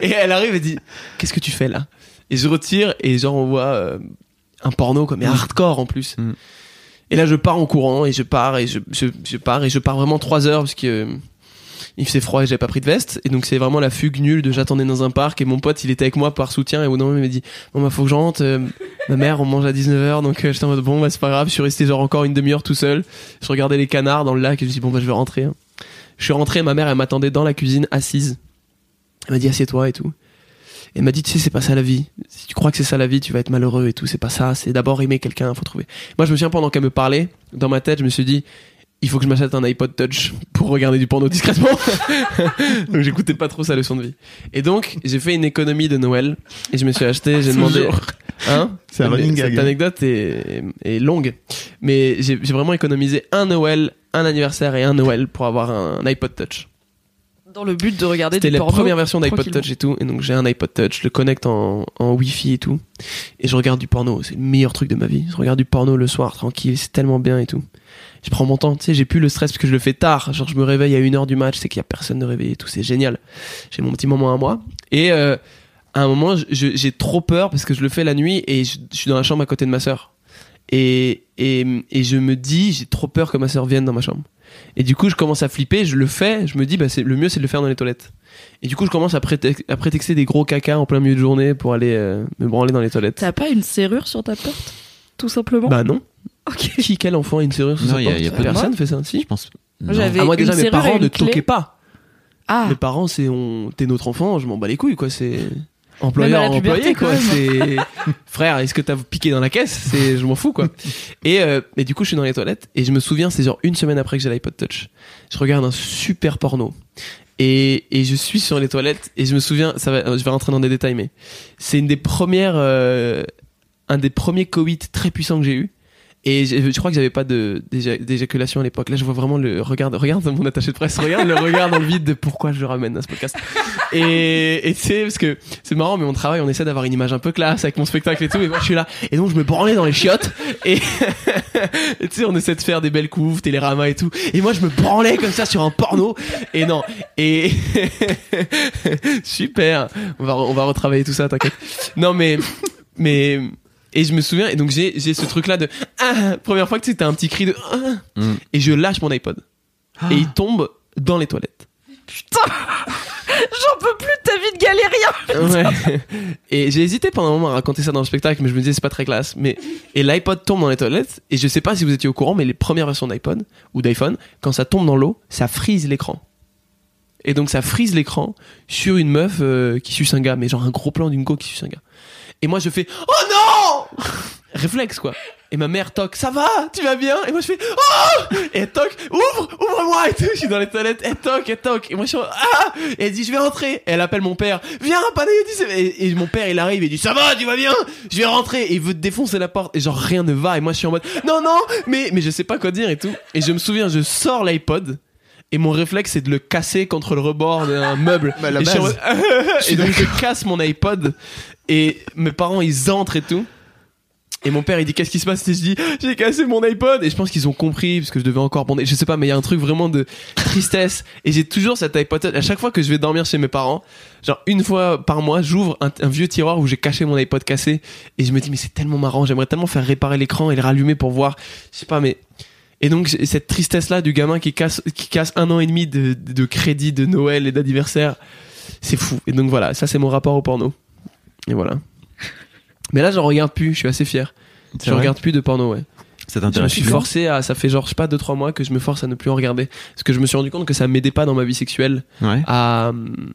Et elle arrive et dit Qu'est-ce que tu fais là? Et je retire et genre on voit euh, un porno comme mais hardcore en plus. Mm. Et là je pars en courant et je pars et je, je, je pars et je pars vraiment trois heures parce que euh, il faisait froid et j'avais pas pris de veste et donc c'est vraiment la fugue nulle de j'attendais dans un parc et mon pote il était avec moi par soutien et au moment il m'a dit bon bah faut que je rentre euh, ma mère on mange à 19h donc j'étais en mode bon bah c'est pas grave je suis resté genre encore une demi-heure tout seul je regardais les canards dans le lac et je me suis dit bon bah je vais rentrer hein. Je suis rentré, ma mère, elle m'attendait dans la cuisine, assise. Elle m'a dit, assieds-toi et tout. Et elle m'a dit, tu sais, c'est pas ça la vie. Si tu crois que c'est ça la vie, tu vas être malheureux et tout. C'est pas ça. C'est d'abord aimer quelqu'un, faut trouver. Moi, je me souviens pendant qu'elle me parlait, dans ma tête, je me suis dit, il faut que je m'achète un iPod Touch pour regarder du porno discrètement. [laughs] donc j'écoutais pas trop sa leçon de vie. Et donc j'ai fait une économie de Noël et je me suis acheté, j'ai demandé. Hein? C'est un Cette gag. anecdote est, est longue, mais j'ai vraiment économisé un Noël, un anniversaire et un Noël pour avoir un iPod Touch. Dans le but de regarder C'était la porno. première version d'iPod. Touch et tout, et donc j'ai un iPod Touch, je le connecte en, en Wi-Fi et tout, et je regarde du porno. C'est le meilleur truc de ma vie. Je regarde du porno le soir, tranquille, c'est tellement bien et tout. Je prends mon temps, tu sais, j'ai plus le stress parce que je le fais tard. Genre, je me réveille à une heure du match, c'est qu'il y a personne de réveillé et tout, c'est génial. J'ai mon petit moment à moi. Et euh, à un moment, j'ai trop peur parce que je le fais la nuit et je, je suis dans la chambre à côté de ma sœur. Et, et, et je me dis, j'ai trop peur que ma sœur vienne dans ma chambre. Et du coup, je commence à flipper, je le fais, je me dis, bah, c'est, le mieux, c'est de le faire dans les toilettes. Et du coup, je commence à, prétex- à prétexter des gros caca en plein milieu de journée pour aller euh, me branler dans les toilettes. T'as pas une serrure sur ta porte Tout simplement? Bah non. Ok. Qui, quel enfant a une serrure sous Non, sa y a- porte y a pas de- Personne fait ça, si Je pense. Moi, non. j'avais- Ah, moi déjà, mes parents ne clé. toquaient pas. Ah, Mes parents, c'est on, t'es notre enfant, je m'en bats les couilles, quoi. C'est employeur, puberté, employé, quoi. C'est [laughs] frère, est-ce que t'as piqué dans la caisse? C'est, je m'en fous, quoi. Et, euh, et du coup, je suis dans les toilettes et je me souviens, c'est genre une semaine après que j'ai l'iPod Touch. Je regarde un super porno. Et, et je suis sur les toilettes et je me souviens, ça va, je vais rentrer dans des détails, mais c'est une des premières, euh, un des premiers coïts très puissants que j'ai eu. Et je, je crois que j'avais pas d'éjaculation à l'époque. Là, je vois vraiment le regarde, regarde mon attaché de presse, regarde le regard dans le vide de pourquoi je ramène à ce podcast. Et et tu sais parce que c'est marrant, mais mon travail, on essaie d'avoir une image un peu classe avec mon spectacle et tout. Et moi, je suis là. Et donc, je me branlais dans les chiottes. Et [laughs] tu sais, on essaie de faire des belles couves, Télérama et tout. Et moi, je me branlais comme ça sur un porno. Et non. Et [laughs] super. On va on va retravailler tout ça, t'inquiète. Non, mais mais et je me souviens et donc j'ai j'ai ce truc là de ah, première fois que t'as un petit cri de ah, Mm. et je lâche mon iPod et il tombe dans les toilettes. [laughs] j'en peux plus de ta vie de galérien Ouais. [laughs] Et j'ai hésité pendant un moment à raconter ça dans le spectacle, mais je me disais c'est pas très classe. Mais et l'iPod tombe dans les toilettes et je sais pas si vous étiez au courant, mais les premières versions d'iPod ou d'iPhone, quand ça tombe dans l'eau, ça frise l'écran. Et donc ça frise l'écran sur une meuf euh, qui suce un gars, mais genre un gros plan d'une go qui suce un gars. Et moi je fais oh non réflexe quoi. Et ma mère toque, ça va, tu vas bien? Et moi je fais oh Et elle toque, ouvre, ouvre-moi et tout. Je suis dans les toilettes, elle toque, elle toque. Et moi je suis en- ah Et elle dit je vais rentrer. Et elle appelle mon père, viens, Panayotis. Et, et mon père il arrive et il dit ça va, tu vas bien? Je vais rentrer. Et il veut défoncer la porte. Et genre rien ne va. Et moi je suis en mode non non, mais mais je sais pas quoi dire et tout. Et je me souviens, je sors l'iPod. Et mon réflexe c'est de le casser contre le rebord d'un meuble. [laughs] Bah, la et, je suis en base. mode- [laughs] et donc je casse mon iPod et mes parents ils entrent et tout. Et mon père il dit qu'est-ce qui se passe? Et je dis j'ai cassé mon iPod. Et je pense qu'ils ont compris parce que je devais encore bander. Je sais pas mais il y a un truc vraiment de tristesse. Et j'ai toujours cet iPod. À chaque fois que je vais dormir chez mes parents genre une fois par mois j'ouvre un, un vieux tiroir où j'ai caché mon iPod cassé. Et je me dis mais c'est tellement marrant. J'aimerais tellement faire réparer l'écran et le rallumer pour voir. Je sais pas mais et donc cette tristesse là du gamin qui casse qui casse un an et demi de, de, de crédit de Noël et d'anniversaire. C'est fou. Et donc voilà. Ça c'est mon rapport au porno. Et voilà mais là j'en regarde plus je suis assez fier. Je regarde plus de porno ouais. Ça je me suis forcé à ça fait genre je sais pas 2 3 mois que je me force à ne plus en regarder. Parce que je me suis rendu compte que ça m'aidait pas dans ma vie sexuelle Ouais. à,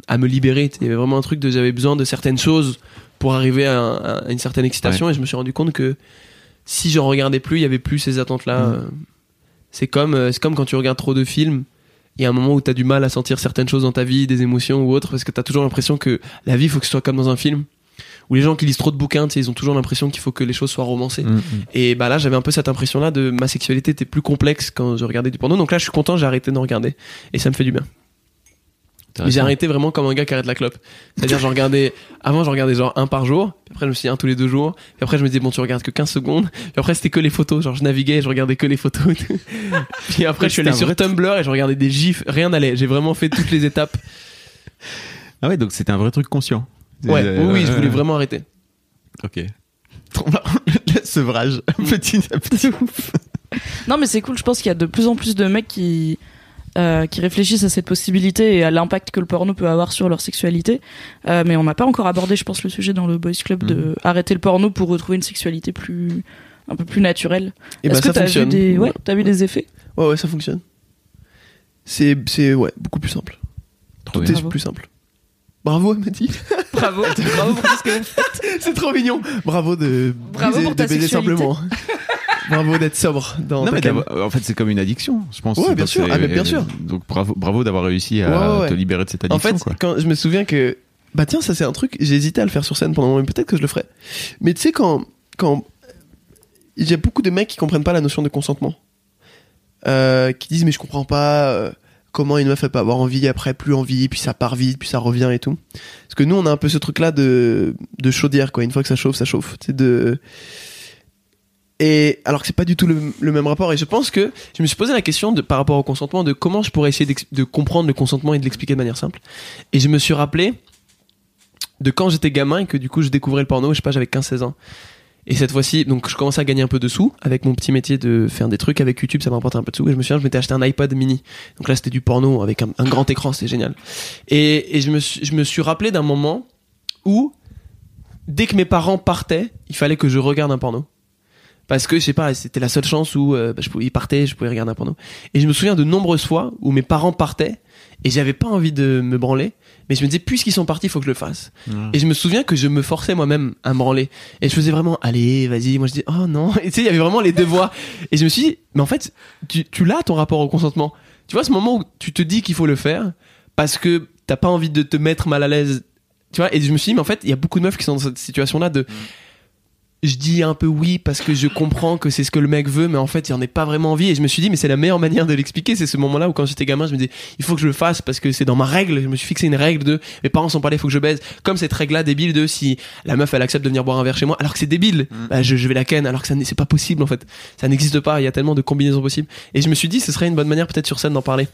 à me libérer. Il y avait vraiment un truc de j'avais besoin de certaines choses pour arriver à, un- à une certaine excitation et je me suis rendu compte que si j'en regardais plus il y avait plus ces attentes là Mm. c'est comme euh, c'est comme quand tu regardes trop de films il y a un moment où tu as du mal à sentir certaines choses dans ta vie des émotions ou autres parce que tu as toujours l'impression que la vie il faut que ce soit comme dans un film ou les gens qui lisent trop de bouquins ils ont toujours l'impression qu'il faut que les choses soient romancées Mm, mm. et bah là, j'avais un peu cette impression-là de ma sexualité était plus complexe quand je regardais du porno. Donc là, je suis content, j'ai arrêté d'en regarder et ça me fait du bien. Mais j'ai arrêté vraiment comme un gars qui arrête la clope. C'est-à-dire, je regardais, avant, je regardais genre un par jour. Puis après, je me suis dit un tous les deux jours. Puis après, je me disais, bon, tu regardes que 15 secondes. Puis après, c'était que les photos. Genre, je naviguais et je regardais que les photos. [laughs] Puis après, je suis allé sur Tumblr et je regardais des gifs. Rien n'allait. J'ai vraiment fait toutes les étapes. Ah ouais, donc c'était un vrai truc conscient. Ouais, Euh, oui, oui, je voulais vraiment arrêter. Ok. [laughs] Le sevrage, [laughs] petit à petit. Non, mais c'est cool. Je pense qu'il y a de plus en plus de mecs qui euh, qui réfléchissent à cette possibilité et à l'impact que le porno peut avoir sur leur sexualité. Euh, mais on n'a pas encore abordé, je pense, le sujet dans le boys club de Mhm. arrêter le porno pour retrouver une sexualité plus un peu plus naturelle. Et Est-ce bah, que ça t'as vu fonctionne. des ouais, t'as vu des effets? Ouais, ouais, ça fonctionne. C'est, c'est, ouais, beaucoup plus simple. Trop Tout bien. est Bravo. plus simple. Bravo, elle m'a dit. Bravo, [laughs] bravo pour tout ce que vous faites. C'est trop mignon. Bravo de Bravo briser- pour ta de baiser sexualité. simplement. [laughs] Bravo d'être sobre dans Non, ta mais en fait, c'est comme une addiction, je pense. Ouais, bien sûr. Ah, mais bien sûr. Donc bravo, bravo d'avoir réussi à Ouais, ouais, ouais. te libérer de cette En addiction. fait, quoi. quand je me souviens que bah tiens, ça c'est un truc, j'ai hésité à le faire sur scène pendant un moment, mais peut-être que je le ferai. Mais tu sais quand quand il y a beaucoup de mecs qui comprennent pas la notion de consentement. Euh, qui disent mais je comprends pas euh, comment une meuf elle peut avoir envie après plus envie puis ça part vite puis ça revient et tout. Parce que nous on a un peu ce truc là de de chaudière quoi, une fois que ça chauffe, ça chauffe, sais de et alors que c'est pas du tout le, même rapport. Et je pense que je me suis posé la question de par rapport au consentement de comment je pourrais essayer de comprendre le consentement et de l'expliquer de manière simple. Et je me suis rappelé de quand j'étais gamin et que du coup je découvrais le porno, je sais pas, j'avais 15-16 ans. Et cette fois-ci, donc je commençais à gagner un peu de sous avec mon petit métier de faire des trucs avec YouTube, ça m'apportait un peu de sous. Et je me souviens, je m'étais acheté un iPod mini. Donc là, c'était du porno avec un, grand écran, c'était génial. Et, et je, me suis, je me suis rappelé d'un moment où, dès que mes parents partaient, il fallait que je regarde un porno. Parce que, je sais pas, c'était la seule chance où euh, bah, je pouvais, ils partaient, je pouvais regarder un porno. Et je me souviens de nombreuses fois où mes parents partaient et j'avais pas envie de me branler, mais je me disais, puisqu'ils sont partis, il faut que je le fasse. Et je me souviens que je me forçais moi-même à me branler. Et je faisais vraiment, allez, vas-y. Moi, je dis, oh non. [laughs] Et tu sais, il y avait vraiment les deux voix. Et je me suis dit, mais en fait, tu, tu l'as ton rapport au consentement. Tu vois, ce moment où tu te dis qu'il faut le faire parce que t'as pas envie de te mettre mal à l'aise. Tu vois, et je me suis dit, mais en fait, il y a beaucoup de meufs qui sont dans cette situation-là de. Je dis un peu oui parce que je comprends que c'est ce que le mec veut, mais en fait, il en est pas vraiment envie. Et je me suis dit, mais c'est la meilleure manière de l'expliquer. C'est ce moment-là où, quand j'étais gamin, je me disais, il faut que je le fasse parce que c'est dans ma règle. Je me suis fixé une règle de mes parents sont pas là, il faut que je baise. Comme cette règle-là débile de si la meuf elle accepte de venir boire un verre chez moi, alors que c'est débile, bah, je, je vais la ken, alors que ça n'est- c'est pas possible en fait. Ça n'existe pas. Il y a tellement de combinaisons possibles. Et je me suis dit, ce serait une bonne manière peut-être sur scène d'en parler.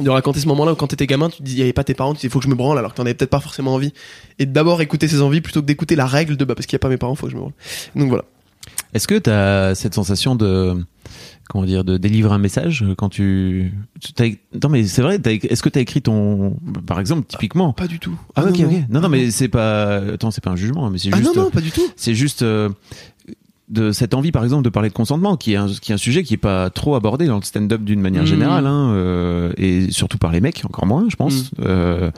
De raconter ce moment-là où quand t'étais gamin, tu te dis, il y avait pas tes parents, tu dis, il faut que je me branle alors que t'en avais peut-être pas forcément envie. Et d'abord écouter ses envies plutôt que d'écouter la règle de, bah, parce qu'il y a pas mes parents, faut que je me branle. Donc voilà. Est-ce que tu as cette sensation de comment dire de délivrer un message quand tu, t'as- non mais c'est vrai t'as- est-ce que tu as écrit ton par exemple typiquement? Pas du tout. ah, ok non, ok non non Ah, mais c'est pas attends c'est pas un jugement mais c'est Ah juste non, non, pas du tout. c'est juste euh, de cette envie par exemple de parler de consentement qui est un, qui est un sujet qui est pas trop abordé dans le stand-up d'une manière Mhm. générale hein, euh, et surtout par les mecs encore moins je pense Mhm. euh,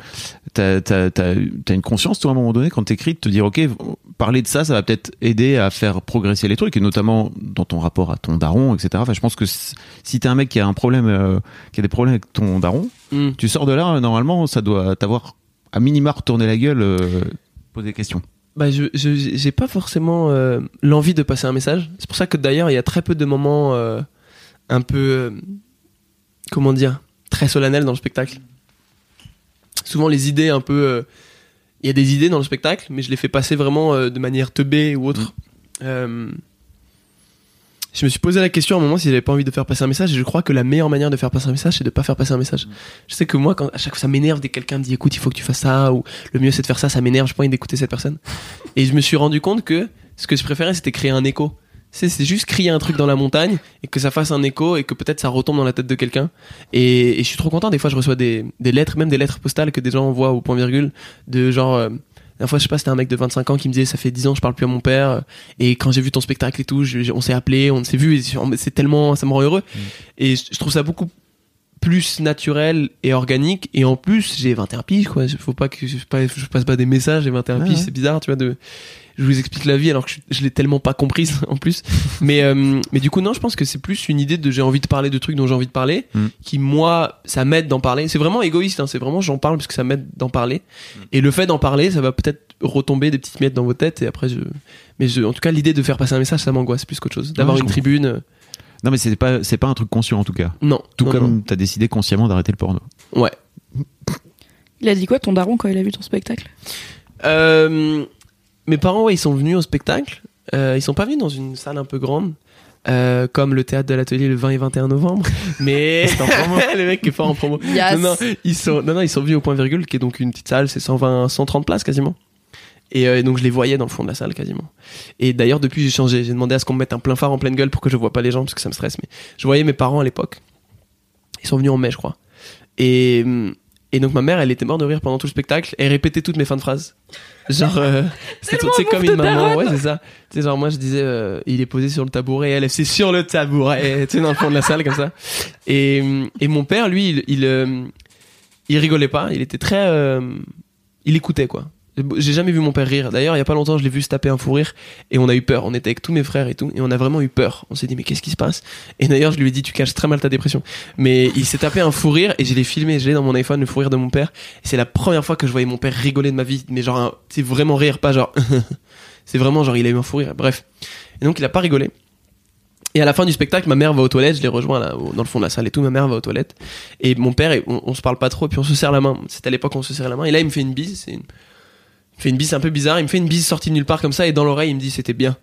t'as t'as t'as t'as une conscience toi à un moment donné quand t'écris de te dire ok parler de ça ça va peut-être aider à faire progresser les trucs et notamment dans ton rapport à ton daron etc enfin je pense que si t'es un mec qui a un problème euh, qui a des problèmes avec ton daron Mm. tu sors de là normalement ça doit t'avoir à minima retourné la gueule euh, poser des questions Bah, je, j'ai pas forcément euh, l'envie de passer un message. C'est pour ça que d'ailleurs, il y a très peu de moments euh, un peu, euh, comment dire, très solennels dans le spectacle. Souvent, les idées un peu, euh, il y a des idées dans le spectacle, mais je les fais passer vraiment euh, de manière teubée ou autre. Euh, je me suis posé la question à un moment si j'avais pas envie de faire passer un message et je crois que la meilleure manière de faire passer un message c'est de pas faire passer un message. Je sais que moi quand à chaque fois ça m'énerve dès que quelqu'un me dit écoute il faut que tu fasses ça ou le mieux c'est de faire ça ça m'énerve, j'ai pas envie d'écouter cette personne. Et je me suis rendu compte que ce que je préférais c'était créer un écho. C'est c'est juste crier un truc dans la montagne et que ça fasse un écho et que peut-être ça retombe dans la tête de quelqu'un. Et, et je suis trop content. Des fois, je reçois des, des lettres, même des lettres postales que des gens envoient au point virgule de genre. euh, dernière fois, je sais pas, c'était un mec de 25 ans qui me disait ça fait 10 ans je parle plus à mon père et quand j'ai vu ton spectacle et tout, je- on s'est appelé, on s'est vu et c'est tellement ça me rend heureux. Et je, je trouve ça beaucoup plus naturel et organique et en plus j'ai 21 piges quoi faut pas que je, pas- je passe pas des messages j'ai 21 Ouais, piges ouais. c'est bizarre tu vois de je vous explique la vie alors que je, je l'ai tellement pas comprise [laughs] en plus. Mais euh, mais du coup non je pense que c'est plus une idée de j'ai envie de parler de trucs dont j'ai envie de parler Mm. qui moi ça m'aide d'en parler. C'est vraiment égoïste hein, c'est vraiment j'en parle parce que ça m'aide d'en parler. Et le fait d'en parler ça va peut-être retomber des petites miettes dans vos têtes et après je mais je, en tout cas l'idée de faire passer un message ça m'angoisse plus qu'autre chose. D'avoir je une comprends. tribune euh, non mais c'est pas c'est pas un truc conscient en tout cas. Non tout non, comme t'as décidé consciemment d'arrêter le porno. Ouais. Il a dit quoi ton daron quand il a vu ton spectacle? Euh, mes parents, ouais, ils sont venus au spectacle. Euh, ils sont pas venus dans une salle un peu grande, euh, comme le théâtre de l'atelier le 20 et 21 novembre. [laughs] Mais [laughs] le mec qui est fort en promo. Yes. Non, non, ils sont, non, non, ils sont venus au point virgule, qui est donc une petite salle, c'est 120, 130 places quasiment. Et euh, donc je les voyais dans le fond de la salle quasiment. Et d'ailleurs depuis j'ai changé, j'ai demandé à ce qu'on me mette un plein phare en pleine gueule pour que je vois pas les gens parce que ça me stresse. Mais je voyais mes parents à l'époque. Ils sont venus en mai je crois. Et et donc ma mère elle était morte de rire pendant tout le spectacle et répétait toutes mes fins de phrases. Genre euh, [laughs] c'est comme une maman, ouais c'est ça. Tu sais genre moi je disais euh, il est posé sur le tabouret, elle c'est sur le tabouret, [laughs] tu sais dans le fond de la salle comme ça. Et et mon père lui il il, euh, il rigolait pas, il était très euh, il écoutait quoi. J'ai jamais vu mon père rire. D'ailleurs, il y a pas longtemps, je l'ai vu se taper un fou rire et on a eu peur. On était avec tous mes frères et tout et on a vraiment eu peur. On s'est dit mais qu'est-ce qui se passe? Et d'ailleurs, je lui ai dit tu caches très mal ta dépression. Mais il s'est tapé un fou rire et je l'ai filmé, je l'ai dans mon iPhone le fou rire de mon père. Et c'est la première fois que je voyais mon père rigoler de ma vie, mais genre c'est vraiment rire, pas genre [laughs] c'est vraiment genre il a eu un fou rire. Bref. Et donc il a pas rigolé. Et à la fin du spectacle, ma mère va aux toilettes, je l'ai rejoint là, dans le fond de la salle et tout, ma mère va aux toilettes. Et mon père, et on, on se parle pas trop, puis on se serre la main. C'était à l'époque on se serrait la main. Et là, il me fait une bise, c'est. Il me fait une bise un peu bizarre, il me fait une bise sortie de nulle part comme ça, et dans l'oreille, il me dit c'était bien.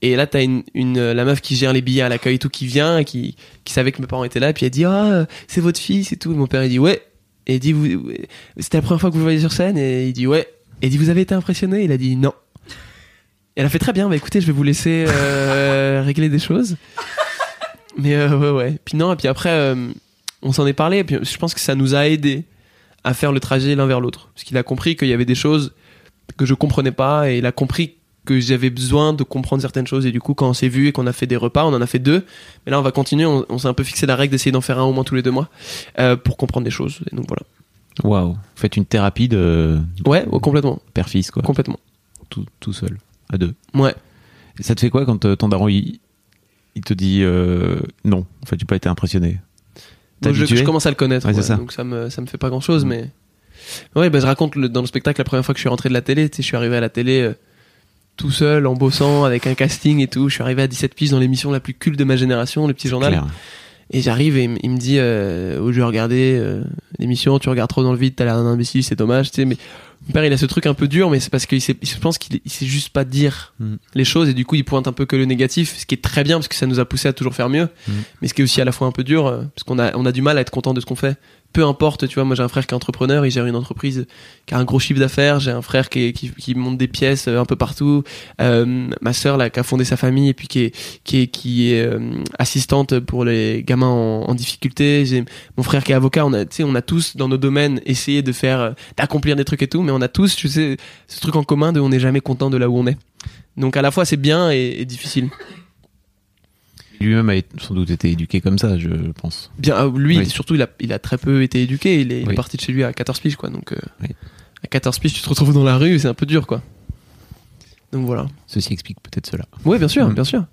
Et là, t'as une, une, euh, la meuf qui gère les billets à l'accueil et tout, qui vient, et qui, qui savait que mes parents étaient là, et puis elle dit, ah, c'est votre fils et tout. Et mon père, il dit, ouais. Et il dit, vous, c'était la première fois que vous voyez sur scène, et il dit, ouais. Et il dit, vous avez été impressionné? Il a dit, non. Et elle a fait très bien, bah écoutez, je vais vous laisser euh, [laughs] régler des choses. Mais euh, ouais, ouais. Puis non, et puis après, euh, on s'en est parlé, et puis je pense que ça nous a aidé à faire le trajet l'un vers l'autre. Parce qu'il a compris qu'il y avait des choses que je comprenais pas, et il a compris que j'avais besoin de comprendre certaines choses, et du coup, quand on s'est vu et qu'on a fait des repas, on en a fait deux, mais là, on va continuer, on, on s'est un peu fixé la règle d'essayer d'en faire un au moins tous les deux mois, euh, pour comprendre des choses, et donc voilà. Waouh. Faites une thérapie de Ouais, complètement, père-fils, quoi. complètement. Tout, tout seul, à deux. Ouais. Et ça te fait quoi quand euh, ton daron, il, il te dit euh, non, en fait, tu pas été impressionné? Je, je commence à le connaître, Ouais, c'est ouais, ça. donc ça me, ça me fait pas grand chose, mais. Ouais, bah, je raconte le- dans le spectacle la première fois que je suis rentré de la télé, tu sais, je suis arrivé à la télé euh, tout seul, en bossant, avec un casting et tout. Je suis arrivé à 17 piges dans l'émission la plus culte de ma génération, le petit journal. Et j'arrive et il me dit, euh, oh, je vais regarder euh, l'émission, tu regardes trop dans le vide, t'as l'air d'un imbécile, c'est dommage, tu sais, mais mon père il a ce truc un peu dur, mais c'est parce qu'il sait, je pense qu'il il sait juste pas dire Mm. les choses et du coup il pointe un peu que le négatif, ce qui est très bien parce que ça nous a poussé à toujours faire mieux, Mm. mais ce qui est aussi à la fois un peu dur euh, parce qu'on a, on a du mal à être content de ce qu'on fait. Peu importe, tu vois, moi j'ai un frère qui est entrepreneur, il gère une entreprise qui a un gros chiffre d'affaires, j'ai un frère qui, est- qui, qui monte des pièces euh, un peu partout, euh, ma sœur là qui a fondé sa famille et puis qui est, qui est, qui est euh, assistante pour les gamins en, en difficulté. J'ai mon frère qui est avocat. On a, on a tous dans nos domaines essayé de faire, d'accomplir des trucs et tout, mais on a tous, tu sais, ce truc en commun de on n'est jamais content de là où on est. Donc à la fois c'est bien et, et difficile. Lui-même a sans doute été éduqué comme ça, je pense. Bien, euh, lui Oui. surtout il a, il a très peu été éduqué. Il est, Oui. parti de chez lui à 14 piges quoi. Donc euh, Oui. à 14 piges tu te retrouves dans la rue, c'est un peu dur quoi. Donc voilà. Ceci explique peut-être cela. Oui, bien sûr, Mm. bien sûr.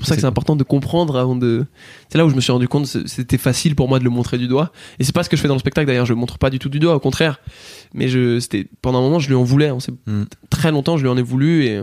C'est pour ça que C'est important de comprendre avant de. C'est là où je me suis rendu compte, c'était facile pour moi de le montrer du doigt. Et c'est pas ce que je fais dans le spectacle d'ailleurs, je le montre pas du tout du doigt, au contraire. Mais je, c'était pendant un moment, je lui en voulais. On s'est Mm. très longtemps, je lui en ai voulu et.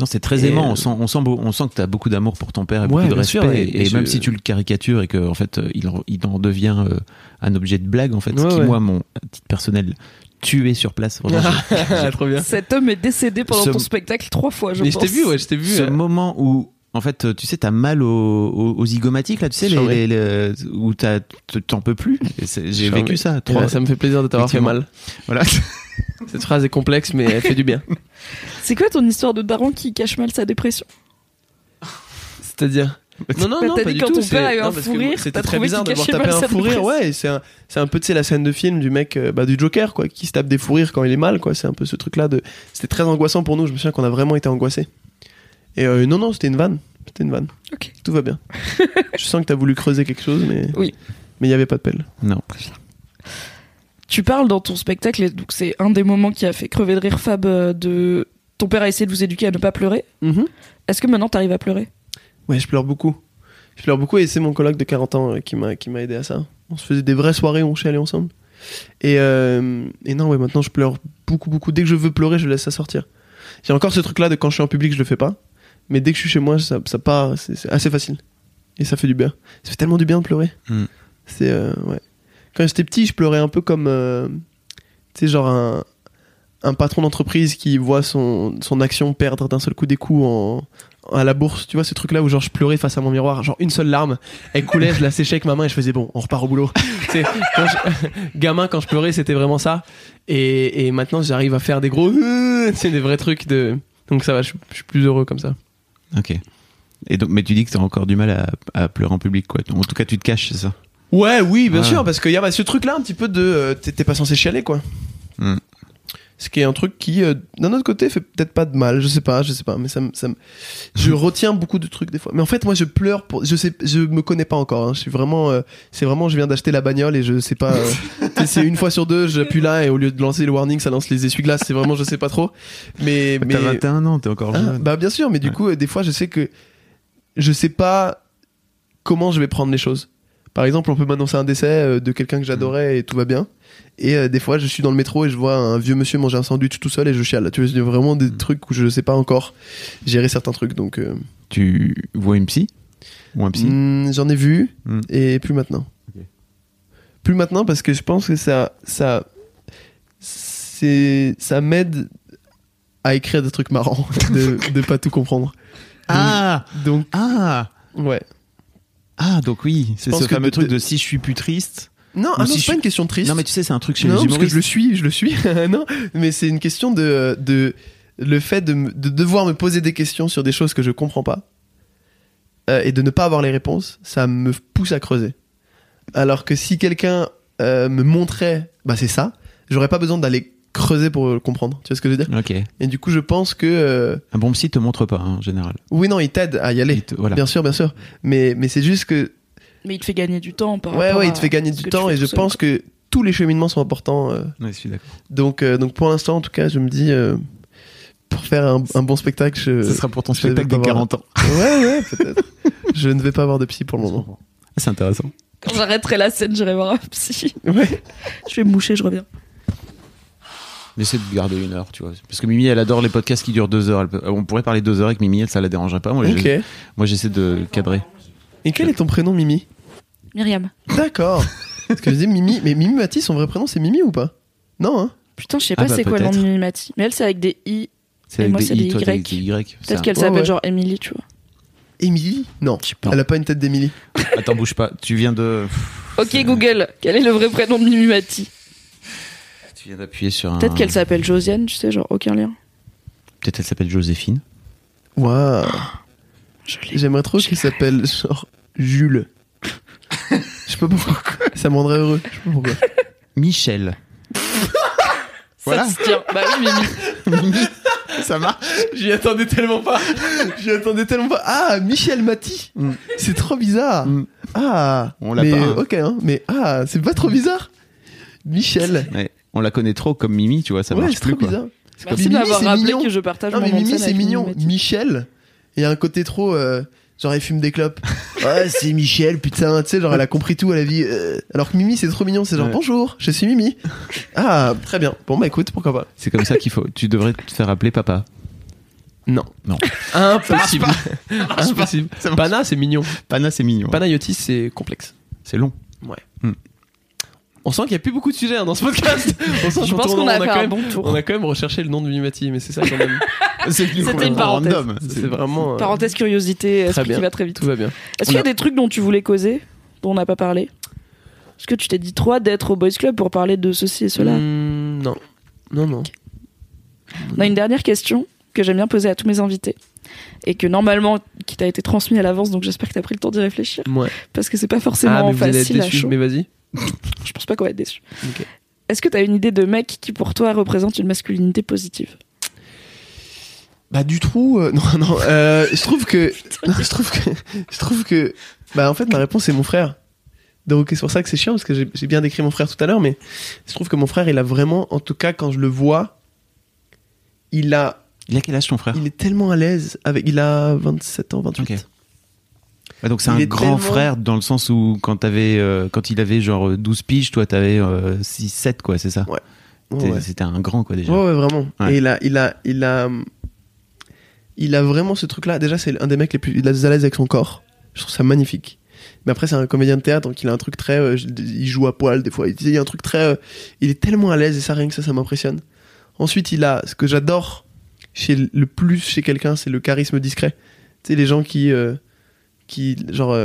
Non, c'est très Et, aimant. euh, On sent, on sent, beau- on sent que tu as beaucoup d'amour pour ton père et Ouais, beaucoup de respect. sûr, et et- et même je- si tu le caricatures et que en fait, euh, il en, il en devient euh, un objet de blague, en fait, ce Ouais, qui ouais. moi, mon à titre personnel, tué sur place. [laughs] Trop bien. Cet homme est décédé pendant Ce- ton spectacle trois fois, je Mais je pense. t'ai vu, ouais, je t'ai vu. ce euh, moment où en fait tu sais t'as mal aux, aux, aux zygomatiques là tu sais les, Charmé. les- les- où t'as- t'en peux plus Et c'est- j'ai vécu ça trois ça me fait plaisir de t'avoir fait mal. voilà [laughs] Cette phrase est complexe, mais elle fait du bien. [laughs] C'est quoi ton histoire de daron qui cache mal sa dépression? C'est-à-dire? Non, non, Bah, non, t'as pas dit du quand tout. ton père a eu un fou rire, C'était très bizarre qu'il de voir cachait taper mal un fou rire. Ouais, c'est un, c'est un peu, tu sais, la scène de film du mec euh, bah, du Joker, quoi, qui se tape des fous rires quand il est mal, quoi. C'est un peu ce truc-là de. C'était très angoissant pour nous. Je me souviens qu'on a vraiment été angoissés. Et euh, non, non, c'était une vanne. C'était une vanne. Ok. Tout va bien. [laughs] Je sens que t'as voulu creuser quelque chose, mais. Oui. Mais il y avait pas de pelle. non Tu parles dans ton spectacle, et donc c'est un des moments qui a fait crever de rire Fab euh, de ton père a essayé de vous éduquer à ne pas pleurer. Est-ce que maintenant t'arrives à pleurer? Ouais, je pleure beaucoup. Je pleure beaucoup et c'est mon coloc de 40 ans euh, qui m'a qui m'a aidé à ça. On se faisait des vraies soirées où on chialait ensemble. Et, euh, et non, ouais, maintenant je pleure beaucoup, beaucoup. Dès que je veux pleurer, je laisse ça sortir. J'ai encore ce truc-là de quand je suis en public, je le fais pas. Mais dès que je suis chez moi, ça, ça part, c'est assez facile. Et ça fait du bien. Ça fait tellement du bien de pleurer. Mm. C'est, euh, ouais. Quand j'étais petit, je pleurais un peu comme, euh, tu sais, genre un, un patron d'entreprise qui voit son, son action perdre d'un seul coup des coups en, à la bourse, tu vois, ce truc-là où genre je pleurais face à mon miroir, genre une seule larme, elle coulait, je la séchais avec ma main et je faisais bon, on repart au boulot. [laughs] Quand je- [laughs] gamin, quand je pleurais, c'était vraiment ça. Et, et maintenant, j'arrive à faire des gros, [laughs] c'est des vrais trucs de. Donc ça va, je suis plus heureux comme ça. Ok et donc mais tu dis que t'as encore du mal à, à pleurer en public quoi en tout cas tu te caches c'est ça? Ouais, oui, bien Ah. sûr, parce qu'il y a bah, ce truc-là un petit peu de, euh, t'es pas censé chialer, quoi. Ce qui est un truc qui, euh, d'un autre côté, fait peut-être pas de mal. Je sais pas, je sais pas, mais ça, je [laughs] retiens beaucoup de trucs des fois. Mais en fait, moi, je pleure pour, je sais, je me connais pas encore. hein. Je suis vraiment, euh, c'est vraiment, je viens d'acheter la bagnole et je sais pas. euh, [laughs] c'est une fois sur deux, j'appuie là et au lieu de lancer le warning, ça lance les essuie-glaces. C'est vraiment, je sais pas trop. Mais, mais T'as 21 ans, t'es encore ah, jeune. bah bien sûr, mais du Ouais. coup, des fois, je sais que je sais pas comment je vais prendre les choses. Par exemple, on peut m'annoncer un décès de quelqu'un que j'adorais et tout va bien. Et euh, des fois, je suis dans le métro et je vois un vieux monsieur manger un sandwich tout seul et je chiale. Tu vois, vraiment des trucs où je sais pas encore gérer certains trucs. Donc, euh, Tu vois une psy? Ou un psy? Hmm, j'en ai vu Hmm. et plus maintenant. Plus maintenant parce que je pense que ça, ça, c'est, ça m'aide à écrire des trucs marrants, [laughs] de, de pas tout comprendre. Ah Donc, Ah ouais. Ah, donc oui, c'est ce fameux truc de si je suis plus triste. Non, ah non si c'est je pas une question triste. Non, mais tu sais, c'est un truc chez non, les parce que je le suis, je le suis. [laughs] non, mais c'est une question de, de le fait de, me- de devoir me poser des questions sur des choses que je comprends pas euh, et de ne pas avoir les réponses, ça me pousse à creuser. Alors que si quelqu'un euh, me montrait, bah c'est ça, j'aurais pas besoin d'aller creuser pour le comprendre. Tu vois ce que je veux dire? Ok. Et du coup, je pense que euh, Un bon psy te montre pas, hein, en général. oui, non, il t'aide à y aller. Te- voilà. Bien sûr, bien sûr. Mais mais c'est juste que Mais il te fait gagner du temps par ouais, ouais, il te fait gagner du temps et je seul, pense quoi. que tous les cheminements sont importants. euh, Ouais, je suis d'accord. Donc, euh, donc pour l'instant, en tout cas, je me dis, euh, pour faire un, un bon spectacle, je, Ce sera pour ton spectacle voir. 40 ans. ouais, ouais, peut-être. [laughs] je ne vais pas avoir de psy pour le moment. Ah, C'est intéressant. Quand j'arrêterai la scène, j'irai voir un psy. [laughs] Ouais. Je vais me moucher, je reviens. Mais c'est de garder une heure, tu vois. Parce que Mimi, elle adore les podcasts qui durent deux heures. Peut- On pourrait parler deux heures avec Mimi, elle, ça la dérangerait pas. Moi, moi, j'essaie de cadrer. Et quel est ton prénom, Mimi Myriam. D'accord. Parce que je dis Mimi, mais Mimi Mati, son vrai prénom, c'est Mimi ou pas? Non, hein Putain, je sais Ah pas bah, c'est quoi le nom de peut-être. Mimimati. Mais elle, c'est avec des i. C'est Et avec moi, des c'est I, des toi, t'as Y. des Y. Peut-être qu'elle Ouais, s'appelle ouais. genre Emily, tu vois. Émilie? Non. pas. Elle a pas une tête d'Émilie. Attends, bouge pas. Tu viens de. [laughs] Ok, Google, quel est le vrai prénom de Mimimati Tu viens d'appuyer sur un. Peut-être qu'elle s'appelle Josiane, tu sais, genre aucun lien. Peut-être elle s'appelle Joséphine. Waouh. J'aimerais trop qu'il s'appelle genre Jules. Je sais pas pourquoi. Ça me rendrait heureux. Je sais pas pourquoi. Michel. Voilà. Ça se tient. Bah oui, Mimi. Ça marche. J'y attendais tellement pas. J'y attendais tellement pas. Ah, Michel Mati. Mm. C'est trop bizarre. Mm. Ah. On l'a mais, pas, hein. Ok, hein. Mais ah, c'est pas trop bizarre. Michel. Ouais. On la connaît trop comme Mimi, tu vois, ça ouais, marche c'est plus trop quoi. bizarre. Merci c'est rappelé mignon. que je partage Non, mon mais Mimi, c'est mignon. Michel. Il y a un côté trop. euh, genre, il fume des clopes. [laughs] ouais, c'est Michel, putain. Tu sais, genre, elle a compris tout à la vie. euh. Alors que Mimi, c'est trop mignon. C'est genre, Ouais. bonjour, je suis Mimi. Ah, très bien. Bon, bah écoute, pourquoi pas. C'est comme ça qu'il faut. Tu devrais te faire appeler papa. Non. Non. Impossible. [laughs] Impossible. Pana, c'est mignon. Pana, c'est mignon. Panayotis, c'est complexe. C'est long. On sent qu'il n'y a plus beaucoup de sujets hein, dans ce podcast. [laughs] On sent Je qu'on pense tourne- qu'on a on fait quand un même- bon tour. On a quand même recherché le nom de Mimimati, mais c'est ça quand même. [laughs] C'était une parenthèse. random. C'est vraiment. euh, Parenthèse curiosité, esprit bien. qui va très vite. Tout va bien. Est-ce qu'il y a des trucs dont tu voulais causer, dont on n'a pas parlé Est-ce que tu t'es dit trop d'être au Boys Club pour parler de ceci et cela Hmm, non. Non, non. On a une dernière question que j'aime bien poser à tous mes invités et que normalement qui t'a été transmis à l'avance donc j'espère que t'as pris le temps d'y réfléchir Ouais. parce que c'est pas forcément Ah, mais vous allez être facile à déçus. chaud. Mais vas-y. [laughs] Je pense pas qu'on va être déçus. Ok. Est-ce que t'as une idée de mec qui pour toi représente une masculinité positive? Bah du trou, euh, [laughs] non, non. euh, je trouve que, non, je trouve que, je trouve que, bah en fait ma réponse c'est mon frère. Donc c'est pour ça que c'est chiant parce que j'ai j'ai bien décrit mon frère tout à l'heure, mais je trouve que mon frère il a vraiment, en tout cas quand je le vois, il a, Il a quel âge ton frère? Il est tellement à l'aise avec, il a 27 ans, 28. Ok. Ouais, donc c'est un grand tellement- frère dans le sens où quand t'avais euh, quand il avait genre 12 piges, toi t'avais euh, 6 7 quoi, c'est ça? Ouais. C'était un grand quoi déjà. Ouais, ouais, vraiment. Ouais. Et il a, il a, il a, il a vraiment ce truc-là. Déjà, c'est un des mecs les plus, il est à l'aise avec son corps. Je trouve ça magnifique. Mais après, c'est un comédien de théâtre, donc il a un truc très, euh, il joue à poil des fois. Il a un truc très, euh, il est tellement à l'aise et ça, rien que ça, ça m'impressionne. Ensuite, il a, ce que j'adore chez le plus chez quelqu'un, c'est le charisme discret. Tu sais, les gens qui, euh, qui, genre,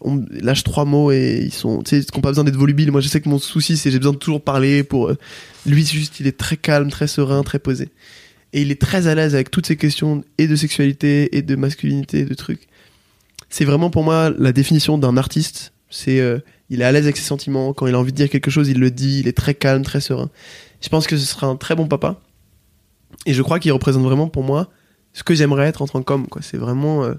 on lâche trois mots et ils sont, tu sais, qui n'ont pas besoin d'être volubiles. Moi, je sais que mon souci, c'est j'ai besoin de toujours parler pour. lui, juste, il est très calme, très serein, très posé. Et il est très à l'aise avec toutes ces questions et de sexualité et de masculinité, et de trucs. C'est vraiment pour moi la définition d'un artiste. C'est, euh, il est à l'aise avec ses sentiments. Quand il a envie de dire quelque chose, il le dit. Il est très calme, très serein. Je pense que ce sera un très bon papa. Et je crois qu'il représente vraiment pour moi ce que j'aimerais être en tant qu'homme. Quoi. C'est vraiment euh,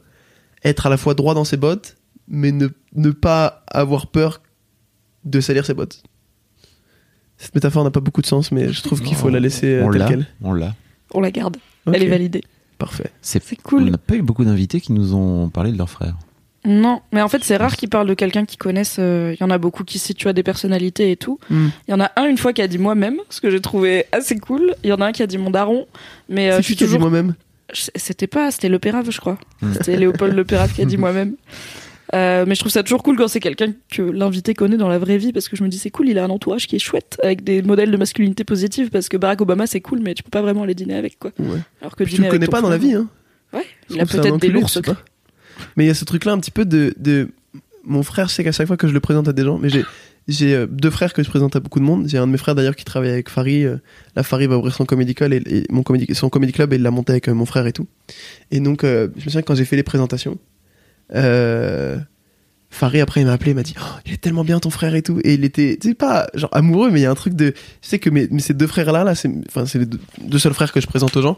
être à la fois droit dans ses bottes, mais ne, ne pas avoir peur de salir ses bottes. Cette métaphore n'a pas beaucoup de sens, mais je trouve qu'il faut la laisser euh, telle quelle. on l'a. On la garde. Elle est validée. Parfait. C'est cool. On n'a pas eu beaucoup d'invités qui nous ont parlé de leur frère. Non, mais en fait, c'est rare qu'ils parlent de quelqu'un qu'ils connaissent. euh, Il y en a beaucoup qui se situent à des personnalités et tout. Hmm. Il y en a un une fois qui a dit moi-même, ce que j'ai trouvé assez cool. Il y en a un qui a dit mon daron. Mais euh, je suis toujours. moi-même? C'était pas, c'était Le Pérave, je crois. Hmm. C'était Léopold Le Pérave qui a dit [laughs] moi-même. Euh, mais je trouve ça toujours cool quand c'est quelqu'un que l'invité connaît dans la vraie vie parce que je me dis c'est cool, il a un entourage qui est chouette avec des modèles de masculinité positive parce que Barack Obama c'est cool mais tu peux pas vraiment aller dîner avec quoi. Ouais. Alors que Puis tu le connais pas dans la vie, hein. Ouais, il a c'est peut-être des lourds secrets. Mais il y a ce truc-là un petit peu de, de... Mon frère, sais qu'à chaque fois que je le présente à des gens, mais j'ai j'ai euh, deux frères que je présente à beaucoup de monde. J'ai un de mes frères d'ailleurs qui travaille avec Fari. euh, Là, Fari va ouvrir son comedy club et, et mon comedy, son comedy club et il l'a monté avec mon frère et tout. Et donc, euh, je me souviens que quand j'ai fait les présentations, euh, Fari après il m'a appelé, il m'a dit oh, il est tellement bien ton frère et tout. Et il était, tu sais pas genre amoureux, mais il y a un truc de, je sais que mes, ces deux frères là, là, c'est, enfin c'est les deux, seuls frères que je présente aux gens